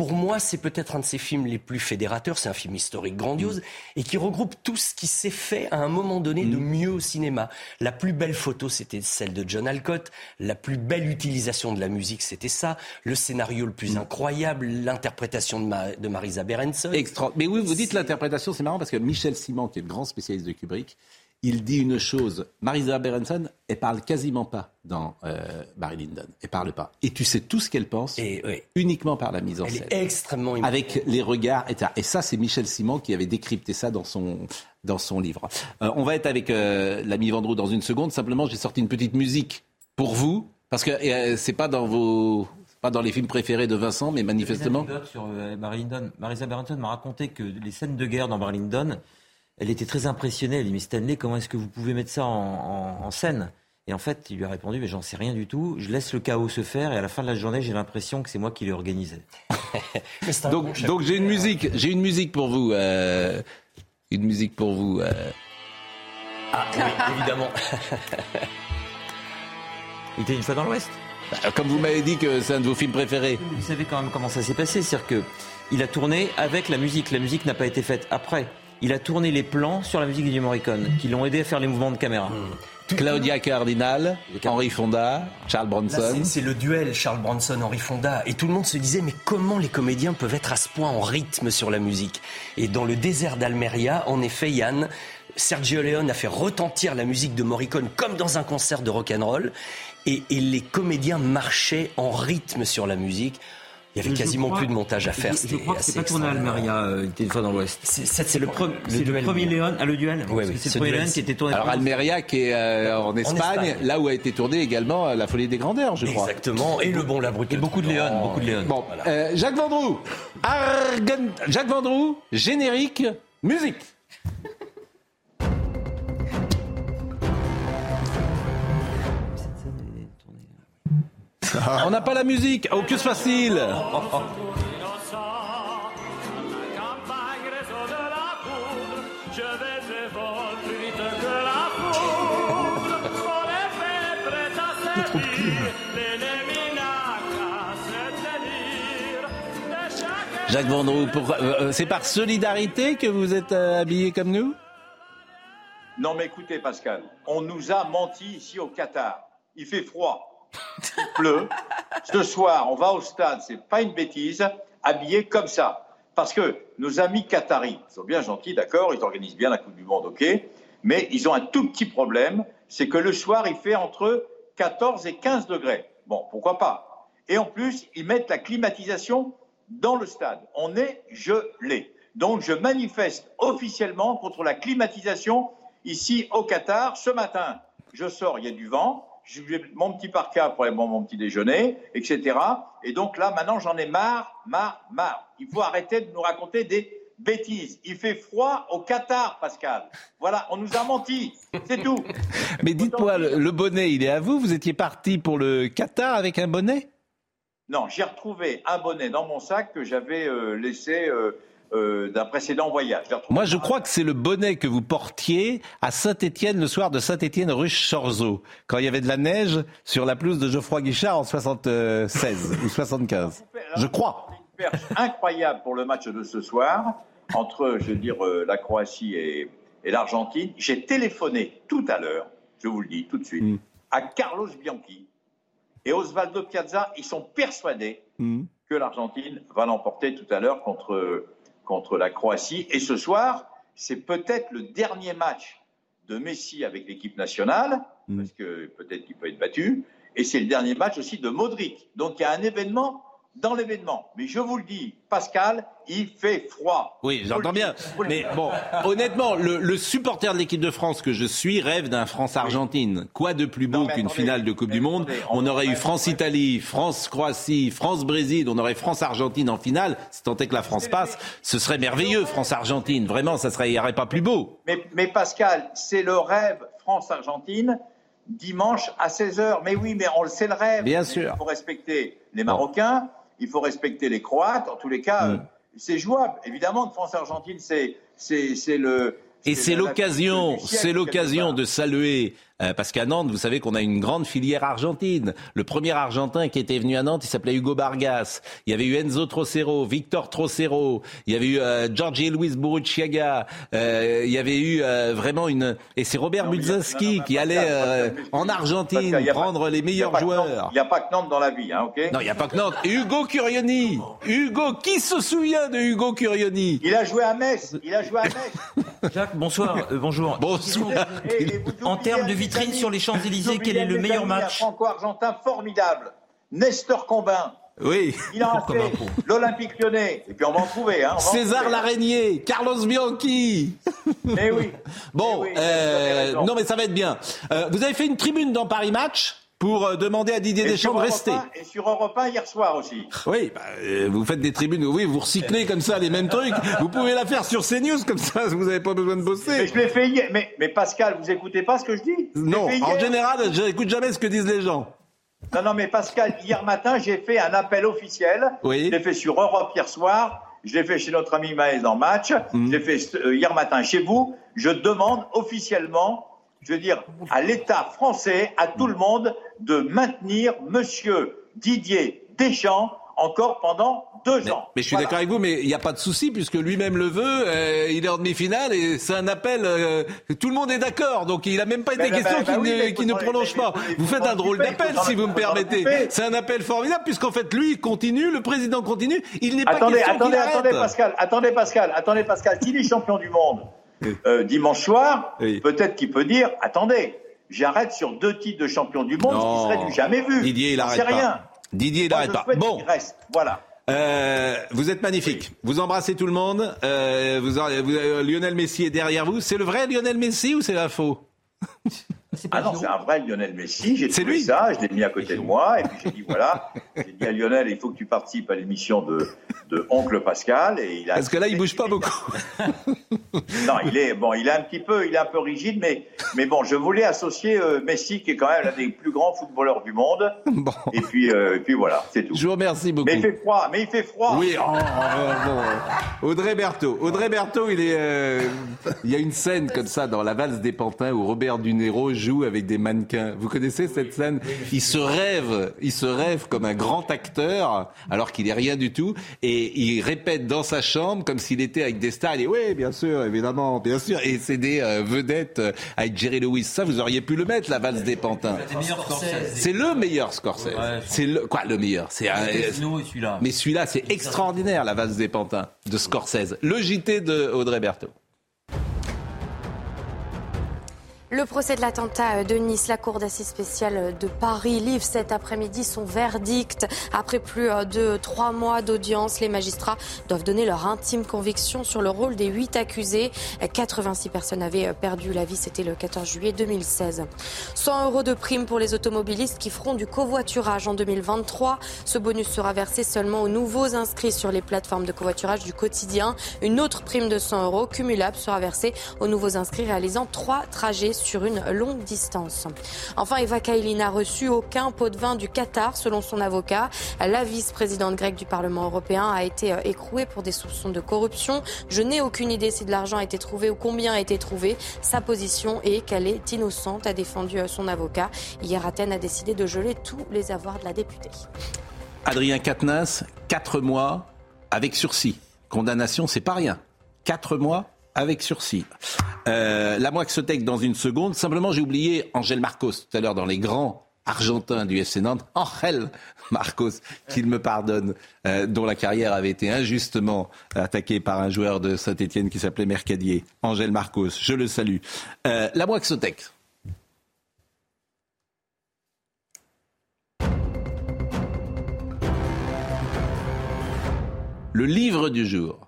pour moi, c'est peut-être un de ses films les plus fédérateurs. C'est un film historique grandiose et qui regroupe tout ce qui s'est fait à un moment donné de mm. mieux au cinéma. La plus belle photo, c'était celle de John Alcott. La plus belle utilisation de la musique, c'était ça. Le scénario le plus mm. incroyable, l'interprétation de, de Marisa Berenson. Extra. Mais oui, vous dites l'interprétation, c'est marrant parce que Michel Simon, qui est le grand spécialiste de Kubrick, il dit une chose. Marisa Berenson, elle parle quasiment pas dans euh, Barry Lyndon. Elle parle pas. Et tu sais tout ce qu'elle pense et, uniquement par la mise en scène. Elle est extrêmement Avec les regards, etc. Et ça, c'est Michel Simon qui avait décrypté ça dans son, dans son livre. Euh, on va être avec euh, l'ami Vendreau dans une seconde. Simplement, j'ai sorti une petite musique pour vous. Parce que euh, c'est pas dans vos pas dans les films préférés de Vincent, mais manifestement. Sur Barry Lyndon. Marisa Berenson m'a raconté que les scènes de guerre dans Barry Lyndon, elle était très impressionnée. Elle dit, mais Stanley, comment est-ce que vous pouvez mettre ça en, scène? Et en fait, il lui a répondu, mais j'en sais rien du tout. Je laisse le chaos se faire et à la fin de la journée, j'ai l'impression que c'est moi qui l'ai organisé. donc, donc j'ai une musique, j'ai une musique pour vous. Euh, une musique pour vous. Euh. Ah oui, évidemment. il était une fois dans l'Ouest. Bah, comme vous m'avez dit que c'est un de vos films préférés. Vous savez quand même comment ça s'est passé, c'est-à-dire que il a tourné avec la musique. La musique n'a pas été faite après il a tourné les plans sur la musique du Morricone, qui l'ont aidé à faire les mouvements de caméra. Hmm. Claudia Cardinal, Henri Fonda, Charles Bronson. C'est le duel Charles Bronson-Henri Fonda. Et tout le monde se disait, mais comment les comédiens peuvent être à ce point en rythme sur la musique? Et dans le désert d'Almeria, en effet, Yann, Sergio Leone a fait retentir la musique de Morricone comme dans un concert de rock'n'roll. Et, et les comédiens marchaient en rythme sur la musique. Il y avait quasiment plus de montage à faire. Je, je crois que c'est pas tourné à Almeria, euh, était une fois dans l'Ouest. C'est le, le, premier Léon, ah, le duel. Oui, oui, c'est le premier Léon qui était tourné. Alors Almeria, qui est euh, en, Espagne, là où a été tourné également euh, La Folie des Grandeurs, je crois. Exactement. Et le bon la Et beaucoup de Léon, beaucoup de Léon. Bon, euh, Jacques Vendroux, Jacques Vendroux, générique, musique. On n'a pas la musique. Oh, que c'est facile. Jacques Vendroux, euh, euh, c'est par solidarité que vous êtes euh, habillé comme nous? Non mais écoutez Pascal, on nous a menti ici au Qatar. Il fait froid il pleut. Ce soir, on va au stade, c'est pas une bêtise, habillé comme ça. Parce que nos amis qataris sont bien gentils, d'accord, ils organisent bien la Coupe du Monde, ok, mais ils ont un tout petit problème, c'est que le soir, il fait entre 14 et 15 degrés. Bon, pourquoi pas? Et en plus, ils mettent la climatisation dans le stade. On est gelé. Donc, je manifeste officiellement contre la climatisation ici au Qatar. Ce matin, je sors, il y a du vent j'ai mon petit parka pour aller boire mon petit déjeuner, etc. Et donc là, maintenant, j'en ai marre, marre, marre. Il faut arrêter de nous raconter des bêtises. Il fait froid au Qatar, Pascal. Voilà, on nous a menti. C'est tout. Mais dites-moi, le bonnet, il est à vous? Vous étiez parti pour le Qatar avec un bonnet? Non, j'ai retrouvé un bonnet dans mon sac que j'avais euh, laissé. Euh, euh, d'un précédent voyage. Moi, je crois que c'est le bonnet que vous portiez à Saint-Étienne le soir de Saint-Étienne ruche chorzo quand il y avait de la neige sur la pelouse de Geoffroy Guichard en 76 ou 75. Je crois. Une perche incroyable pour le match de ce soir entre, je veux dire, euh, la Croatie et, l'Argentine. J'ai téléphoné tout à l'heure, je vous le dis tout de suite, mm. à Carlos Bianchi et Osvaldo Piazza. Ils sont persuadés mm. que l'Argentine va l'emporter tout à l'heure contre contre la Croatie. Et ce soir, c'est peut-être le dernier match de Messi avec l'équipe nationale, mm. parce que peut-être qu'il peut être battu. Et c'est le dernier match aussi de Modric. Donc il y a un événement dans l'événement. Mais je vous le dis, Pascal, il fait froid. Oui, j'entends bien. Mais bon, honnêtement, le, supporter de l'équipe de France que je suis rêve d'un France-Argentine. Quoi de plus beau qu'une finale de Coupe du Monde On aurait eu France-Italie, France-Croatie, France-Brésil, on aurait France-Argentine en finale. Si tant est que la France passe, ce serait merveilleux, France-Argentine. Vraiment, ça serait, il n'y aurait pas plus beau. Mais, mais Pascal, c'est le rêve France-Argentine dimanche à 16h. Mais oui, mais on le sait le rêve. Bien sûr. Il faut respecter les Marocains il faut respecter les Croates. En tous les cas, mm. c'est jouable. Évidemment que France-Argentine, c'est le et c'est l'occasion, c'est l'occasion de saluer euh, parce qu'à Nantes, vous savez qu'on a une grande filière argentine. Le premier Argentin qui était venu à Nantes, il s'appelait Hugo Bargas. Il y avait eu Enzo Trocero, Victor Trocero. Il y avait eu euh, Giorgi Luis Buruchiaga. Euh, il y avait eu euh, vraiment une... Et c'est Robert Budzinski qui allait en Argentine prendre les meilleurs joueurs. Il n'y a pas que Nantes dans la vie, hein, ok Non, il n'y a pas que Nantes. Hugo Curioni. Hugo, qui se souvient de Hugo Curioni? Il a joué à Metz. Il a joué à Metz. Jacques, bonsoir. Euh, bonjour. Bonsoir. en termes de vitrine sur les Champs-Élysées, quel est le meilleur match Franco-argentin formidable. Nestor Combin. Oui. Il a fait l'Olympique lyonnais. Et puis on va en trouver. Hein, César. Laraignée, Carlos Bianchi. Mais oui. bon, euh, non mais ça va être bien. Euh, vous avez fait une tribune dans Paris Match pour euh, demander à Didier Deschamps de rester. et sur Europe 1 hier soir aussi. Oui, bah, euh, vous faites des tribunes, oui, vous recyclez comme ça les mêmes trucs. Vous pouvez la faire sur CNews comme ça, vous n'avez pas besoin de bosser. Mais je l'ai fait hier. Mais, mais, Pascal, vous écoutez pas ce que je dis? Non, en général, je n'écoute jamais ce que disent les gens. Non, non, mais Pascal, hier matin, j'ai fait un appel officiel. Oui. Je l'ai fait sur Europe hier soir. Je l'ai fait chez notre ami Maëz dans Match. Mm. Je l'ai fait euh, hier matin chez vous. Je demande officiellement je veux dire, à l'État français, à tout le monde, de maintenir Monsieur Didier Deschamps encore pendant deux ans. Mais je suis d'accord avec vous, mais il n'y a pas de souci puisque lui-même le veut. Euh, il est en demi-finale et c'est un appel. Euh, tout le monde est d'accord, donc il n'a même pas été ben, question ben, ben qu'il ne, prolonge pas. Vous faites un drôle d'appel, si vous me permettez. C'est un appel formidable puisqu'en fait lui continue, le président continue. Il n'est pas attendez, question attendez, attendez, Pascal, attendez Pascal, attendez Pascal. S'il est champion du monde euh, dimanche soir, peut-être qu'il peut dire attendez, j'arrête sur deux titres de champion du monde, ce qui serait du jamais vu. Didier, il n'arrête pas. rien. Didier, il n'arrête pas. Bon. Reste. Voilà. Euh, vous êtes magnifique. Vous embrassez tout le monde. Euh, vous, vous, Lionel Messi est derrière vous. C'est le vrai Lionel Messi ou c'est la faux? ah non, c'est un vrai Lionel Messi. J'ai trouvé lui. ça, je l'ai mis à côté de moi, et puis j'ai dit voilà, j'ai dit à Lionel, il faut que tu participes à l'émission de, de Oncle Pascal. Et il a Parce que là, il bouge pas beaucoup. non, il est bon, il est un petit peu, il est un peu rigide, mais mais bon, je voulais associer euh, Messi, qui est quand même l'un des plus grands footballeurs du monde. Bon. Et puis euh, et puis voilà, c'est tout. Je vous remercie beaucoup. Mais il fait froid, mais il fait froid. Oui. Oh, bon. Audrey Berthaud, Audrey Berthaud, il est, euh, il y a une scène comme ça dans La valse des pantins où Robert Dunero joue avec des mannequins. Vous connaissez cette scène Il se rêve, il se rêve comme un grand acteur alors qu'il est rien du tout et il répète dans sa chambre comme s'il était avec des stars. Il dit oui, bien sûr, évidemment, bien sûr. Et c'est des euh, vedettes euh, avec Jerry Lewis. Ça, vous auriez pu le mettre, la valse des pantins. C'est le meilleur Scorsese. c'est le quoi le meilleur? C'est Mais celui-là, c'est extraordinaire, la valse des pantins de Scorsese. Le JT de Audrey Berthaud. Le procès de l'attentat de Nice, la Cour d'assises spéciale de Paris livre cet après-midi son verdict. Après plus de trois mois d'audience, les magistrats doivent donner leur intime conviction sur le rôle des huit accusés. 86 personnes avaient perdu la vie, c'était le 14 juillet 2016. 100 euros de prime pour les automobilistes qui feront du covoiturage en 2023. Ce bonus sera versé seulement aux nouveaux inscrits sur les plateformes de covoiturage du quotidien. Une autre prime de 100 euros cumulable sera versée aux nouveaux inscrits réalisant trois trajets sur une longue distance. Enfin, Eva Kaili n'a reçu aucun pot de vin du Qatar, selon son avocat. La vice-présidente grecque du Parlement européen a été euh, écrouée pour des soupçons de corruption. Je n'ai aucune idée si de l'argent a été trouvé ou combien a été trouvé. Sa position est qu'elle est innocente, a défendu euh, son avocat. Hier, Athènes a décidé de geler tous les avoirs de la députée. Adrien Quatennens, quatre mois avec sursis. Condamnation, c'est pas rien. Quatre mois avec sursis. Euh, la Moixotec dans une seconde. Simplement, j'ai oublié Angèle Marcos tout à l'heure dans les grands argentins du FC Nantes. Angel Marcos, qu'il me pardonne, euh, dont la carrière avait été injustement attaquée par un joueur de Saint-Etienne qui s'appelait Mercadier. Angèle Marcos, je le salue. Euh, la Moixotec. Le livre du jour.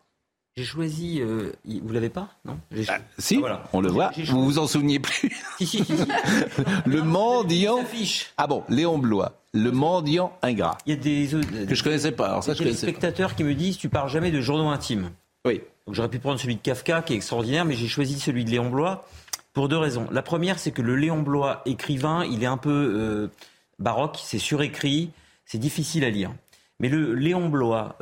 J'ai choisi. Euh, vous l'avez pas Non? Ah, Si, ah, on le voit. Vous vous en souveniez plus si, si, si, Le mendiant. Ah bon, Léon Blois. Le mendiant ingrat. Il y a des. Euh, que je connaissais pas. Alors ça, je des spectateurs qui me disent tu parles jamais de journaux intimes. Oui. Donc j'aurais pu prendre celui de Kafka qui est extraordinaire, mais j'ai choisi celui de Léon Blois pour deux raisons. La première, c'est que le Léon Blois écrivain, il est un peu euh, baroque, c'est surécrit, c'est difficile à lire. Mais le Léon Blois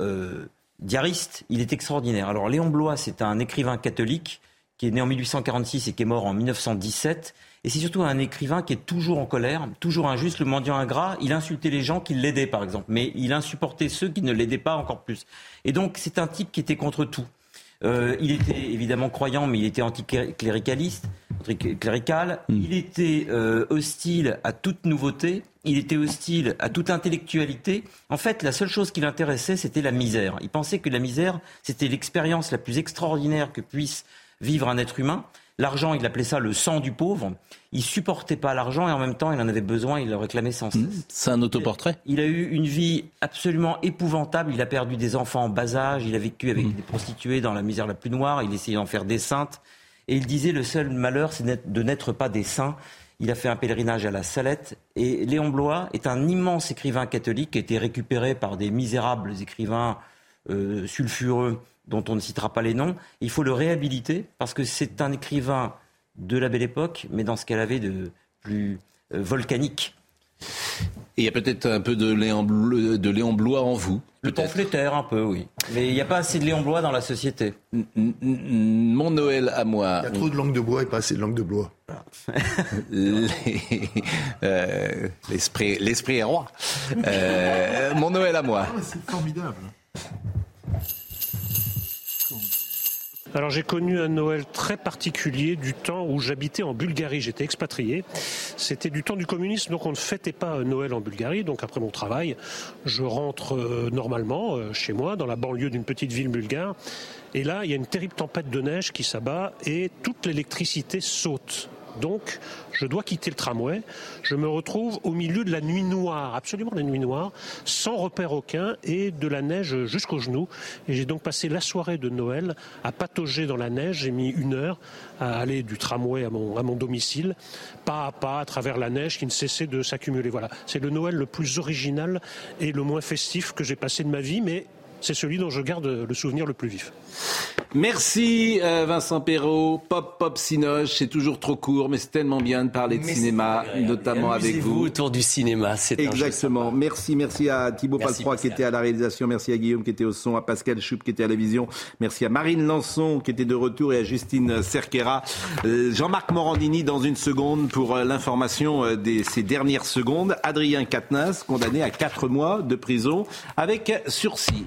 diariste, il est extraordinaire. Alors Léon Blois, c'est un écrivain catholique qui est né en 1846 et qui est mort en 1917. Et c'est surtout un écrivain qui est toujours en colère, toujours injuste, le mendiant ingrat. Il insultait les gens qui l'aidaient, par exemple, mais il insupportait ceux qui ne l'aidaient pas encore plus. Et donc c'est un type qui était contre tout. Euh, il était évidemment croyant, mais il était anticléricaliste, clérical. Hmm. Il était euh, hostile à toute nouveauté. Il était hostile à toute intellectualité. En fait, la seule chose qui l'intéressait, c'était la misère. Il pensait que la misère, c'était l'expérience la plus extraordinaire que puisse vivre un être humain. L'argent, il appelait ça le sang du pauvre. Il supportait pas l'argent et en même temps, il en avait besoin, il le réclamait sans cesse. Mmh, c'est un autoportrait. Il a eu une vie absolument épouvantable. Il a perdu des enfants en bas âge. Il a vécu avec mmh. des prostituées dans la misère la plus noire. Il essayait d'en faire des saintes. Et il disait le seul malheur, c'est de n'être pas des saints. Il a fait un pèlerinage à la Salette. Et Léon Blois est un immense écrivain catholique qui a été récupéré par des misérables écrivains euh, sulfureux dont on ne citera pas les noms. Il faut le réhabiliter parce que c'est un écrivain de la belle époque, mais dans ce qu'elle avait de plus euh, volcanique. Et il y a peut-être un peu de Léon, de Léon Blois en vous. Le pamphlétaire, un peu, oui. Mais il n'y a pas assez de Léon Blois dans la société. Mon Noël à moi. Il y a trop de langue de bois et pas assez de langue de Blois. Euh, l'esprit est roi. Euh, mon Noël à moi. Ah, c'est formidable. Alors j'ai connu un Noël très particulier du temps où j'habitais en Bulgarie, j'étais expatrié. C'était du temps du communisme, donc on ne fêtait pas Noël en Bulgarie. Donc après mon travail, je rentre euh, normalement euh, chez moi, dans la banlieue d'une petite ville bulgare. Et là, il y a une terrible tempête de neige qui s'abat et toute l'électricité saute. Donc, je dois quitter le tramway. Je me retrouve au milieu de la nuit noire, absolument la nuit noire, sans repère aucun et de la neige jusqu'aux genoux. Et j'ai donc passé la soirée de Noël à patauger dans la neige. J'ai mis une heure à aller du tramway à mon, à mon domicile, pas à pas, à travers la neige qui ne cessait de s'accumuler. Voilà. C'est le Noël le plus original et le moins festif que j'ai passé de ma vie, mais c'est celui dont je garde le souvenir le plus vif. Merci euh, Vincent Perrault. Pop Pop Sinoche, c'est toujours trop court, mais c'est tellement bien de parler de cinéma, notamment avec vous. autour du cinéma, c'est Exactement. Merci, merci à Thibaut Palfroy qui était à la réalisation, merci à Guillaume qui était au son, à Pascal Choup qui était à la vision, merci à Marine Lançon qui était de retour et à Justine Cerquera. Euh, Jean-Marc Morandini dans une seconde pour euh, l'information de ces dernières secondes. Adrien Quatennens, condamné à 4 mois de prison avec sursis.